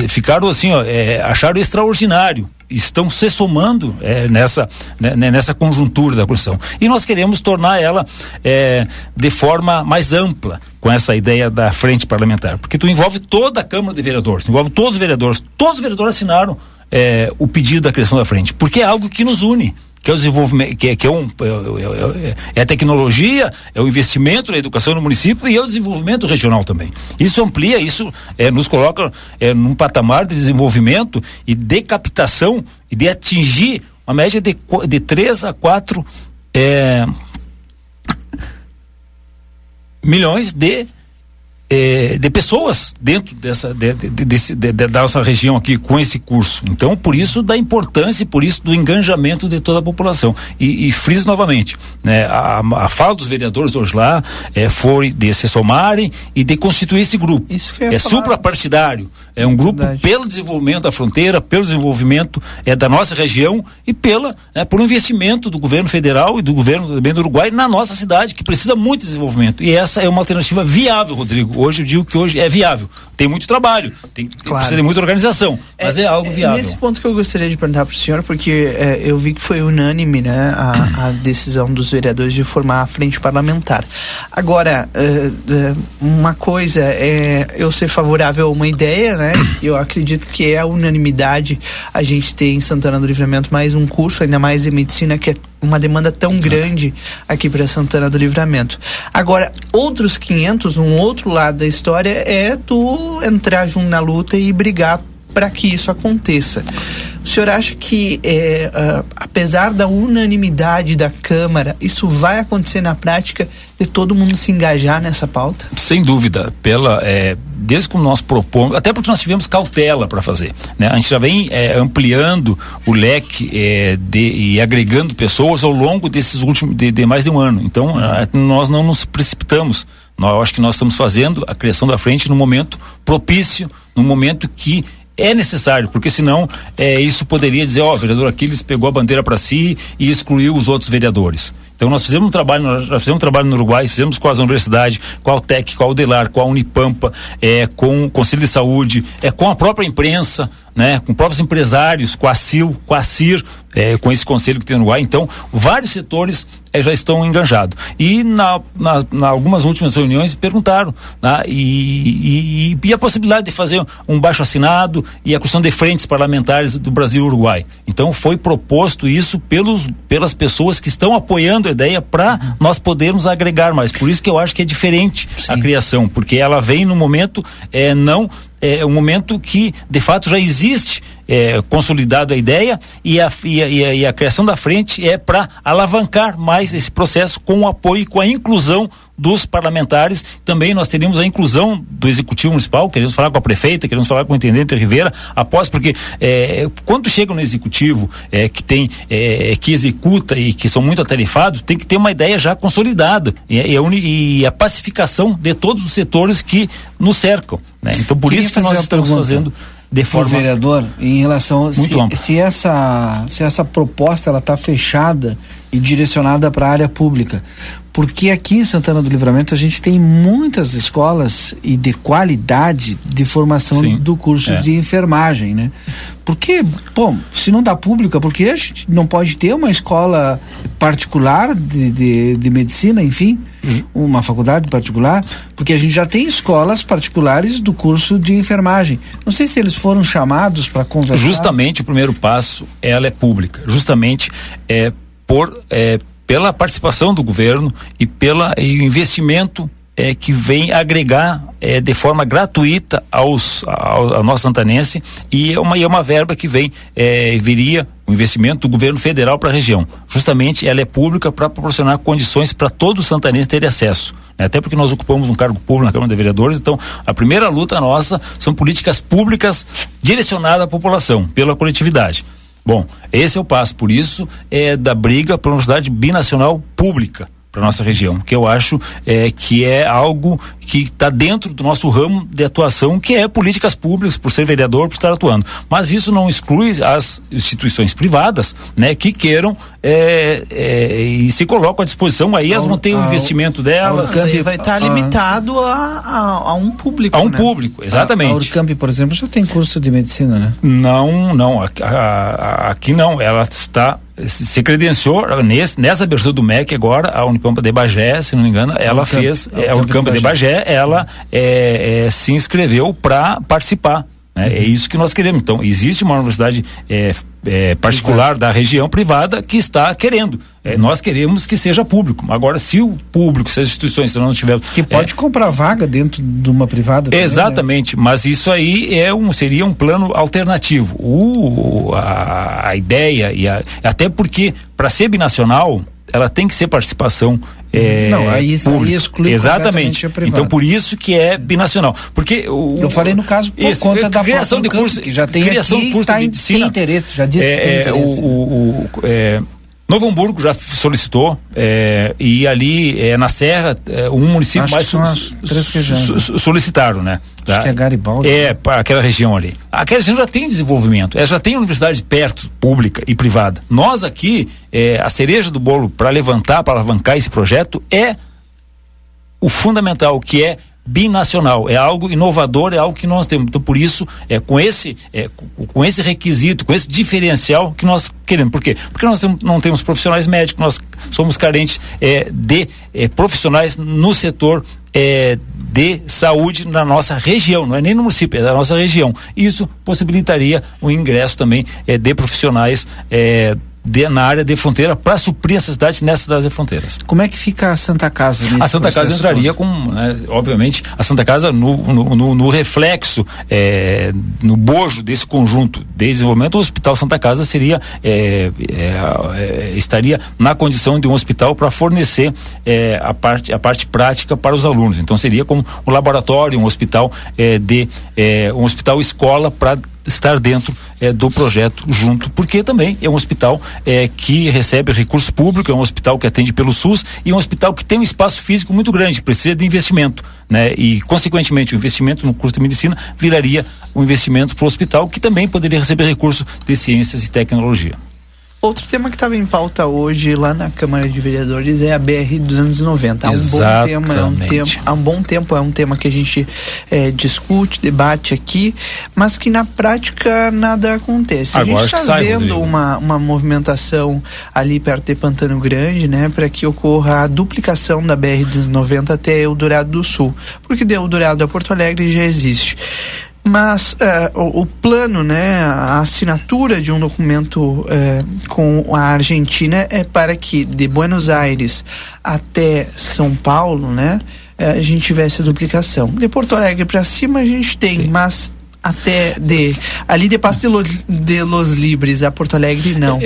S19: ficaram assim, ó, é, acharam extraordinário estão se somando é, nessa, né, né, nessa conjuntura da construção. E nós queremos tornar ela é, de forma mais ampla com essa ideia da frente parlamentar, porque tu envolve toda a Câmara de Vereadores, envolve todos os vereadores, todos os vereadores assinaram é, o pedido da criação da frente, porque é algo que nos une que é o desenvolvimento, que é, que é, um, é, é, é, a tecnologia, é o investimento na educação no município e é o desenvolvimento regional também. Isso amplia, isso é, nos coloca é, num patamar de desenvolvimento e de captação e de atingir uma média de, de 3 a 4 é, milhões de é, de pessoas dentro dessa de, de, desse, de, da nossa região aqui com esse curso. Então, por isso da importância e por isso do engajamento de toda a população. E, e friso novamente, né, a, a fala dos vereadores hoje lá é, foi de se somarem e de constituir esse grupo. Isso que é suprapartidário. É um grupo Verdade. pelo desenvolvimento da fronteira, pelo desenvolvimento é, da nossa região e pela né, por um investimento do governo federal e do governo também do Uruguai na nossa cidade, que precisa muito de desenvolvimento. E essa é uma alternativa viável, Rodrigo hoje eu digo que hoje é viável. Tem muito trabalho, tem, claro. precisa de muita organização, mas é, é algo viável.
S3: Nesse ponto que eu gostaria de perguntar para o senhor, porque é, eu vi que foi unânime né, a, a, [COUGHS] decisão dos vereadores de formar a frente parlamentar. Agora, é, é, uma coisa é eu ser favorável a uma ideia, né? Eu acredito que é a unanimidade a gente ter em Santana do Livramento mais um curso, ainda mais em medicina, que é uma demanda tão grande aqui para Santana do Livramento. Agora, outros 500, um outro lado da história é tu entrar junto na luta e brigar para que isso aconteça. O senhor acha que, é, uh, apesar da unanimidade da Câmara, isso vai acontecer na prática de todo mundo se engajar nessa pauta?
S19: Sem dúvida, pela é, desde que nós propomos, até porque nós tivemos cautela para fazer, né? A gente já vem é, ampliando o leque é, de, e agregando pessoas ao longo desses últimos de, de mais de um ano. Então, nós não nos precipitamos. Nós acho que nós estamos fazendo a criação da frente no momento propício, no momento que é necessário, porque senão é, isso poderia dizer, ó, oh, o vereador Aquiles pegou a bandeira para si e excluiu os outros vereadores. Então nós fizemos um trabalho, nós fizemos um trabalho no Uruguai, fizemos com as universidades, com a UTEC, com a Udelar, com a Unipampa, é, com o Conselho de Saúde, é, com a própria imprensa, né, com próprios empresários, com a CIL, com a CIR, é, com esse conselho que tem no Uruguai. Então, vários setores é, já estão enganjados. E na, na, na, algumas últimas reuniões perguntaram né, e, e, e, a possibilidade de fazer um baixo assinado e a questão de frentes parlamentares do Brasil e Uruguai. Então, foi proposto isso pelos, pelas pessoas que estão apoiando a ideia para uhum. nós podermos agregar mais. Por isso que eu acho que é diferente Sim. a criação, porque ela vem no momento é, não é um momento que de fato já existe é, consolidado a ideia e a, e, a, e, a, a criação da frente é para alavancar mais esse processo com o apoio e com a inclusão dos parlamentares. Também nós teríamos a inclusão do executivo municipal, queremos falar com a prefeita, queremos falar com o intendente Rivera, após, porque é, quando chega no executivo é, que tem, é, que executa e que são muito atarifados, tem que ter uma ideia já consolidada e, e, e a pacificação de todos os setores que nos cercam. Né? Então por Queria isso que nós estamos pergunta. fazendo de forma
S2: vereador em relação se, se, essa se essa proposta ela está fechada e direcionada para a área pública. Porque aqui em Santana do Livramento a gente tem muitas escolas e de qualidade de formação
S19: Sim,
S2: do curso
S19: é.
S2: de enfermagem, né? Porque, bom, se não dá pública, porque a gente não pode ter uma escola particular de, de, de medicina, enfim, uma faculdade particular, porque a gente já tem escolas particulares do curso de enfermagem. Não sei se eles foram chamados para conversar.
S19: Justamente o primeiro passo, ela é pública. Justamente é por é, pela participação do governo e pela e investimento é, que vem agregar é, de forma gratuita aos ao, nosso santanense e é uma é uma verba que vem é, viria o investimento do governo federal para a região. Justamente ela é pública para proporcionar condições para todo o santanense ter acesso. né? Até porque nós ocupamos um cargo público na Câmara de Vereadores, então a primeira luta nossa são políticas públicas direcionadas à população, pela coletividade. Bom, esse é o passo, por isso é da briga pela universidade binacional pública para nossa região, que eu acho é, que é algo que está dentro do nosso ramo de atuação, que é políticas públicas, por ser vereador, por estar atuando. Mas isso não exclui as instituições privadas, né, que queiram é, é, e se colocam à disposição. Aí elas vão ter o investimento delas.
S3: Mas aí vai estar limitado a, a, a um público.
S19: A um
S3: né?
S19: público, exatamente.
S2: A, a Urcamp, por exemplo, já tem curso de medicina, né?
S19: Não, não, aqui, a- a- aqui não, ela está se credenciou nesse, nessa abertura do MEC agora, a Unipampa de Bagé, se não me engano, ela
S2: Unicamp,
S19: fez,
S2: a
S19: é, a
S2: Unicamp
S19: Unicamp
S2: de
S19: de Bagé, ela é, é, se inscreveu para participar. Né? É isso que nós queremos. Então, existe uma universidade é, é, particular da região privada que está querendo. É, nós queremos que seja público. Agora, se o público, se as instituições, se nós não tivermos.
S2: Que pode comprar vaga dentro de uma privada. também, né?
S19: Exatamente, mas isso aí é um, seria um plano alternativo. O, a, a ideia, e a- até porque para ser binacional, ela tem que ser participação. É,
S2: Não, aí- aí
S19: pública.
S2: exclui
S19: Exatamente. Então, por isso que é binacional. Porque o,
S2: Eu falei no caso por
S19: Isso,
S2: conta da
S19: criação de curso,
S2: que já tem
S19: criação
S2: aqui
S19: de curso
S2: tá
S19: de medicina.
S2: tem interesse, já disse que tem
S19: é,
S2: interesse.
S19: O, o- o- é, Novo Hamburgo já solicitou é, e ali é, na Serra é, um município
S2: Acho
S19: mais so-
S2: três
S19: so-
S2: regiões,
S19: so-
S2: né?
S19: so- solicitaram, né?
S2: Acho que é Garibaldi.
S19: É, para aquela região ali. Aquela região já tem desenvolvimento, ela já tem universidade perto, pública e privada. Nós aqui, é, a cereja do bolo para levantar, para alavancar esse projeto é o fundamental, que é binacional, é algo inovador, é algo que nós temos. Então, por isso, é com esse, é, com, esse requisito, com esse diferencial que nós queremos. Por quê? Porque nós não temos profissionais médicos, nós somos carentes é, de é, profissionais no setor é, de saúde na nossa região, não é nem no município, é da nossa região. Isso possibilitaria o ingresso também é, de profissionais é, de, na área de fronteira para suprir essa cidade nessas cidades de fronteiras.
S2: Como é que fica a Santa Casa nesse
S19: A Santa Casa entraria com, né, obviamente, a Santa Casa no, no, no- no reflexo, é, no bojo desse conjunto de desenvolvimento, o Hospital Santa Casa seria, é, é, é, estaria na condição de um hospital para fornecer é, a, parte, a parte prática para os alunos. Então seria como um laboratório, um hospital é, de um hospital escola para estar dentro eh, do projeto junto, porque também é um hospital eh, que recebe recurso público, é um hospital que atende pelo SUS e é um hospital que tem um espaço físico muito grande, precisa de investimento, né? E consequentemente o investimento no curso de medicina viraria um investimento para o hospital que também poderia receber recurso de ciências e tecnologia.
S3: Outro tema que estava em pauta hoje lá na Câmara de Vereadores é a BR 290. Há um bom tema, é um
S19: Exatamente.
S3: tempo, há um bom tempo é um tema que a gente eh, discute, debate aqui, mas que na prática nada acontece. a
S19: Agora
S3: gente
S19: que
S3: está vendo
S19: Rodrigo.
S3: uma, uma movimentação ali perto de Pantano Grande, né, para que ocorra a duplicação da BR 290 até Eldorado do Sul, porque de Eldorado a Porto Alegre já existe. Mas eh, o, o plano, né, a assinatura de um documento eh, com a Argentina é para que de Buenos Aires até São Paulo, né, eh, a gente tivesse a duplicação. De Porto Alegre para cima a gente tem, mas até de ali de Passo de, Lo- de Los Libres a Porto Alegre não.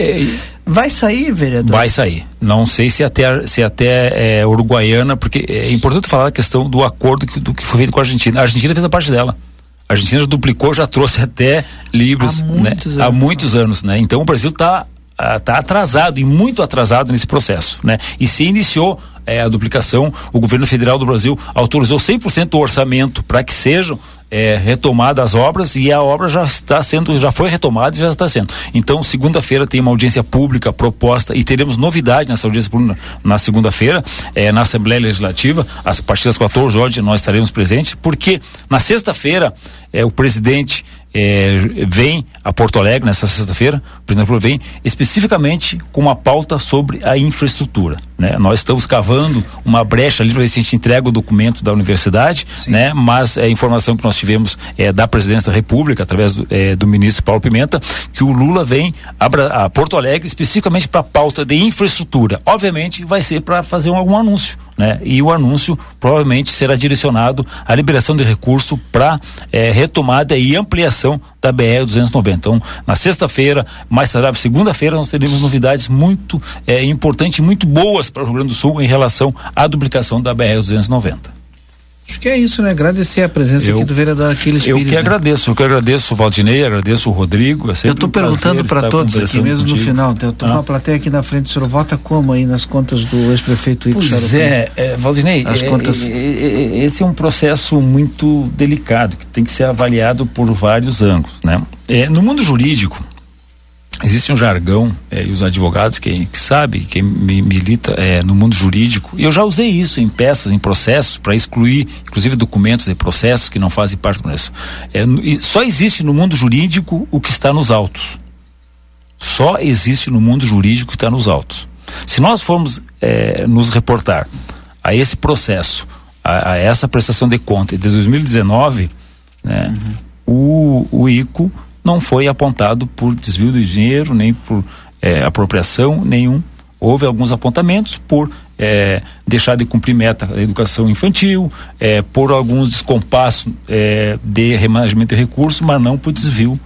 S3: Vai sair, vereador?
S19: Vai sair. Não sei se até se até é, Uruguaiana, porque é importante falar a questão do acordo que, do que foi feito com a Argentina. A Argentina fez a parte dela. A Argentina já duplicou, já trouxe até Libras
S3: Há
S19: né?
S3: muitos
S19: há
S3: anos.
S19: muitos anos, né? Então o Brasil está tá atrasado e muito atrasado nesse processo, né? E se iniciou é, a duplicação, o governo federal do Brasil autorizou 100% do orçamento para que sejam é, retomada as obras e a obra já está sendo, já foi retomada e já está sendo. Então, segunda-feira tem uma audiência pública proposta e teremos novidade nessa audiência pública na segunda-feira, é, na Assembleia Legislativa, a partir das 14 horas nós estaremos presentes, porque na sexta-feira é, o presidente é, vem a Porto Alegre nessa sexta-feira, o presidente Lula vem especificamente com uma pauta sobre a infraestrutura. Né? Nós estamos cavando uma brecha ali para ver se a gente entrega o documento da universidade, né? mas é a informação que nós tivemos é, da presidência da República, através do, é, do ministro Paulo Pimenta, que o Lula vem a, a Porto Alegre especificamente para a pauta de infraestrutura. Obviamente vai ser para fazer um, algum anúncio né? E o anúncio provavelmente será direcionado à liberação de recurso para é, retomada e ampliação da BR 290. Então, na sexta-feira, mais tarde, segunda-feira, nós teremos novidades muito é, importantes, muito boas para o Rio Grande do Sul em relação à duplicação da BR 290.
S2: Acho que é isso, né? Agradecer a presença
S19: eu,
S2: aqui do vereador Aquiles
S19: Eu
S2: Pires,
S19: que
S2: né?
S19: agradeço, eu que agradeço o Valdinei, agradeço o Rodrigo. É
S2: Eu estou
S19: um
S2: perguntando para todos aqui, mesmo no final. Eu estou
S19: Ah.
S2: com a plateia aqui na frente. O senhor vota como aí nas contas do ex-prefeito Ico
S19: Pois é, é, Valdinei,
S2: As
S19: é,
S2: contas-
S19: é, é, esse é um processo muito delicado, que tem que ser avaliado por vários ângulos, né? É, no mundo jurídico, existe um jargão, é, e os advogados, quem que sabe, quem mi- milita é, no mundo jurídico, e eu já usei isso em peças, em processos, para excluir, inclusive, documentos de processos que não fazem parte do processo. É, só existe no mundo jurídico o que está nos autos. Só existe no mundo jurídico o que está nos autos. Se nós formos eh, nos reportar a esse processo, a, a essa prestação de conta de 2019, né, o, o ICO não foi apontado por desvio de dinheiro, nem por eh, apropriação nenhum. Houve alguns apontamentos por eh, deixar de cumprir meta da educação infantil, eh, por alguns descompassos eh, de remanejamento de recursos, mas não por desvio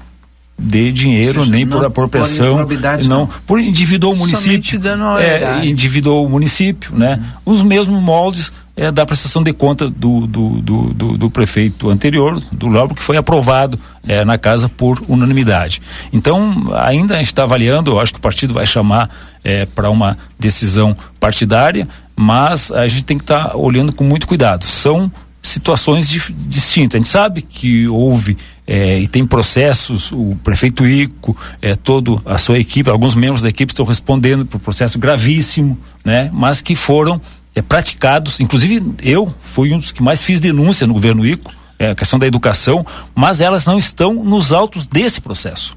S19: de dinheiro,
S2: seja,
S19: nem por
S2: por
S19: apropriação,
S2: improbidade,
S19: não, por endividou o município, é, endividou o município, né? Os mesmos moldes é, da prestação de conta do, do, do, do, do prefeito anterior, do Lauro, que foi aprovado é, na casa por unanimidade. Então, ainda a gente está avaliando, eu acho que o partido vai chamar é, para uma decisão partidária, mas a gente tem que estar olhando com muito cuidado. São situações distintas. A gente sabe que houve eh, e tem processos, o prefeito Ico, eh, todo a sua equipe, alguns membros da equipe estão respondendo por processo gravíssimo, né? Mas que foram eh, praticados, inclusive eu fui um dos que mais fiz denúncia no governo Ico, eh, a questão da educação, mas elas não estão nos autos desse processo.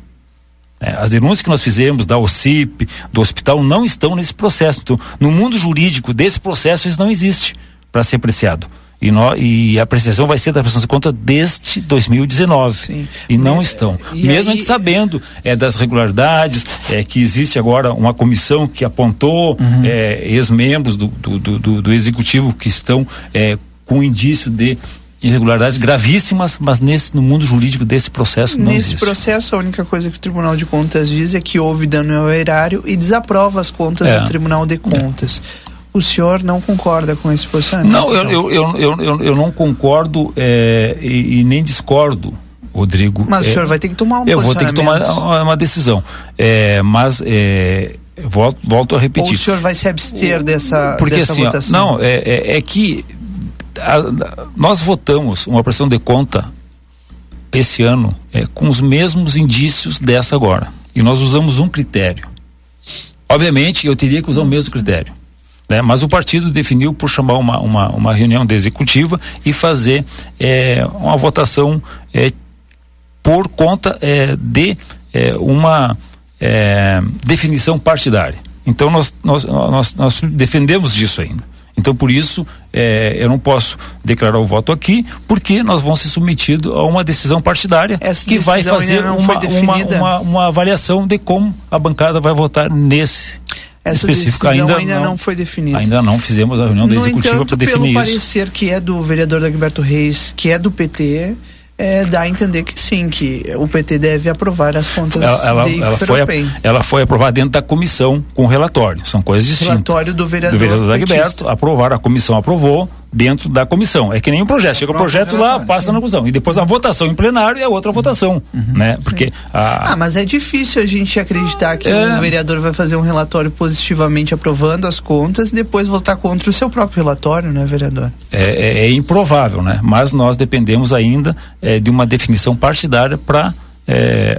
S19: É, as denúncias que nós fizemos da OCIP, do hospital, não estão nesse processo. Então, no mundo jurídico desse processo, isso não existe para ser apreciado. E, nó- e a apreciação vai ser da prestação de conta desde 2019. E não estão.
S3: e
S19: Mesmo a
S3: aí-
S19: gente sabendo é, das regularidades, é, que existe agora uma comissão que apontou
S3: Uhum.
S19: é, ex-membros do, do, do, do- executivo que estão é, com indício de irregularidades gravíssimas, mas nesse, no mundo jurídico desse processo não
S3: Nesse
S19: existe.
S3: processo, a única coisa que o Tribunal de Contas diz é que houve dano ao erário e desaprova as contas
S19: É.
S3: do Tribunal de Contas. O senhor não concorda com esse posicionamento?
S19: Não, eu, eu, eu, eu, não concordo é, e, nem discordo, Rodrigo.
S3: Mas o
S19: É,
S3: senhor vai ter que tomar um
S19: Eu vou ter que tomar uma, decisão. É, mas volto, volto a
S3: Ou
S19: repetir.
S3: o senhor vai se abster dessa,
S19: Porque
S3: dessa
S19: assim,
S3: votação?
S19: não, é, é, que nós votamos uma pressão de conta esse ano é, com os mesmos indícios dessa agora. E nós usamos um critério. Obviamente, eu teria que usar o mesmo critério. Né? Mas o partido definiu por chamar uma, uma, uma reunião da executiva e fazer é, uma votação é, por conta é, de é, uma é, definição partidária. Então nós, nós, nós, nós defendemos disso ainda. Então por isso é, eu não posso declarar o voto aqui, porque nós vamos ser submetidos a uma decisão partidária
S3: Essa
S19: que vai
S3: decisão
S19: fazer
S3: ainda não
S19: uma, uma, uma, uma avaliação de como a bancada vai votar nesse
S3: Essa decisão
S19: Ainda,
S3: ainda não foi definida.
S19: Ainda não fizemos a reunião da
S3: no
S19: executiva para definir
S3: pelo
S19: isso.
S3: parecer que é do vereador Dagberto Reis, que é do PT, é, dá a entender que sim, que o PT deve aprovar as contas
S19: Ela, ela,
S3: de
S19: ela, foi, ela foi aprovada dentro da comissão com relatório. São coisas distintas.
S3: Relatório do vereador
S19: do vereador aprovaram, a comissão aprovou, dentro da comissão. É que nem um projeto. Chega o projeto lá, passa na comissão. E depois a votação em plenário é outra votação. Né? Porque a,
S3: Ah, mas é difícil a gente acreditar que
S19: É.
S3: um vereador vai fazer um relatório positivamente aprovando as contas e depois votar contra o seu próprio relatório, né, vereador?
S19: é, é- é improvável, né? Mas nós dependemos ainda é, de uma definição partidária para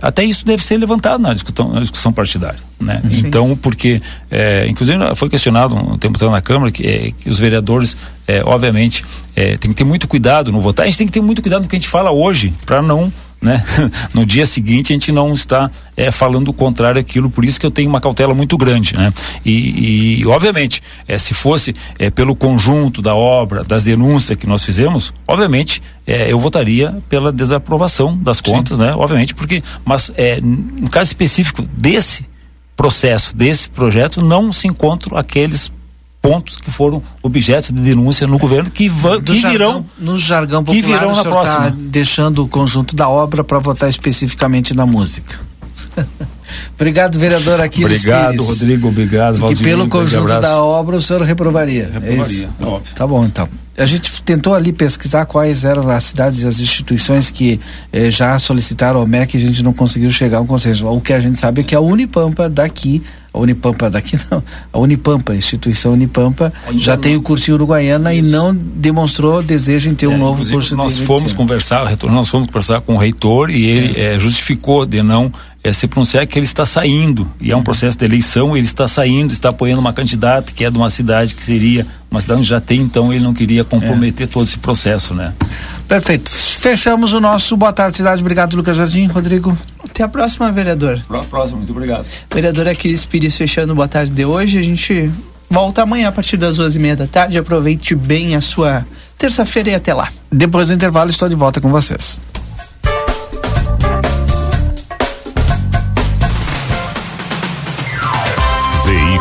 S19: até isso deve ser levantado na discussão, na discussão partidária, né? Então, porque é, inclusive foi questionado um tempo atrás na Câmara que, é, que os vereadores, é, obviamente, é, tem que ter muito cuidado no votar. A gente tem que ter muito cuidado no que a gente fala hoje para não né? [LAUGHS] No dia seguinte a gente não está é, falando o contrário daquilo, por isso que eu tenho uma cautela muito grande, né? E, e, obviamente, é, se fosse é, pelo conjunto da obra, das denúncias que nós fizemos, obviamente é, eu votaria pela desaprovação das contas, né? Obviamente, porque, mas é, no caso específico desse processo, desse projeto, não se encontram aqueles pontos que foram objetos de denúncia no governo que, vão, que
S2: jargão-
S19: virão
S2: no jargão
S19: que
S2: popular,
S19: virão
S2: o
S19: na
S2: tá
S19: próxima.
S2: deixando o conjunto da obra para votar especificamente na música. [LAUGHS] Obrigado, vereador Aquiles
S19: Obrigado,
S2: Pires.
S19: Rodrigo, obrigado,
S2: Que
S19: Valdir,
S2: pelo
S19: um grande
S2: conjunto
S19: abraço.
S2: da obra o senhor reprovaria. é
S19: Reprovaria, é óbvio.
S2: Tá bom, então. A gente tentou ali pesquisar quais eram as cidades e as instituições que eh, já solicitaram ao MEC e a gente não conseguiu chegar a um consenso. O que a gente sabe é que a Unipampa daqui, a Unipampa daqui [LAUGHS] não, a Unipampa, a instituição Unipampa, já tem o curso em Uruguaiana e não demonstrou desejo em ter um
S19: É,
S2: novo
S19: inclusive,
S2: curso
S19: nós
S2: de
S19: fomos
S2: medicina.
S19: conversar, retorno, nós fomos conversar com o reitor e ele eh, justificou de não eh, se pronunciar que ele está saindo e é um processo de eleição, ele está saindo, está apoiando uma candidata que é de uma cidade que seria uma cidade onde já tem, então ele não queria comprometer todo esse processo, né?
S2: Perfeito. Fechamos o nosso Boa Tarde Cidade. Obrigado, Lucas Jardim. Rodrigo.
S3: Até a próxima, vereador.
S19: Próximo, muito obrigado.
S3: Vereador Aquiles Pires fechando o boa tarde de hoje. A gente volta amanhã a partir das duas e meia da tarde. Aproveite bem a sua terça-feira e até lá.
S2: Depois do intervalo, estou de volta com vocês.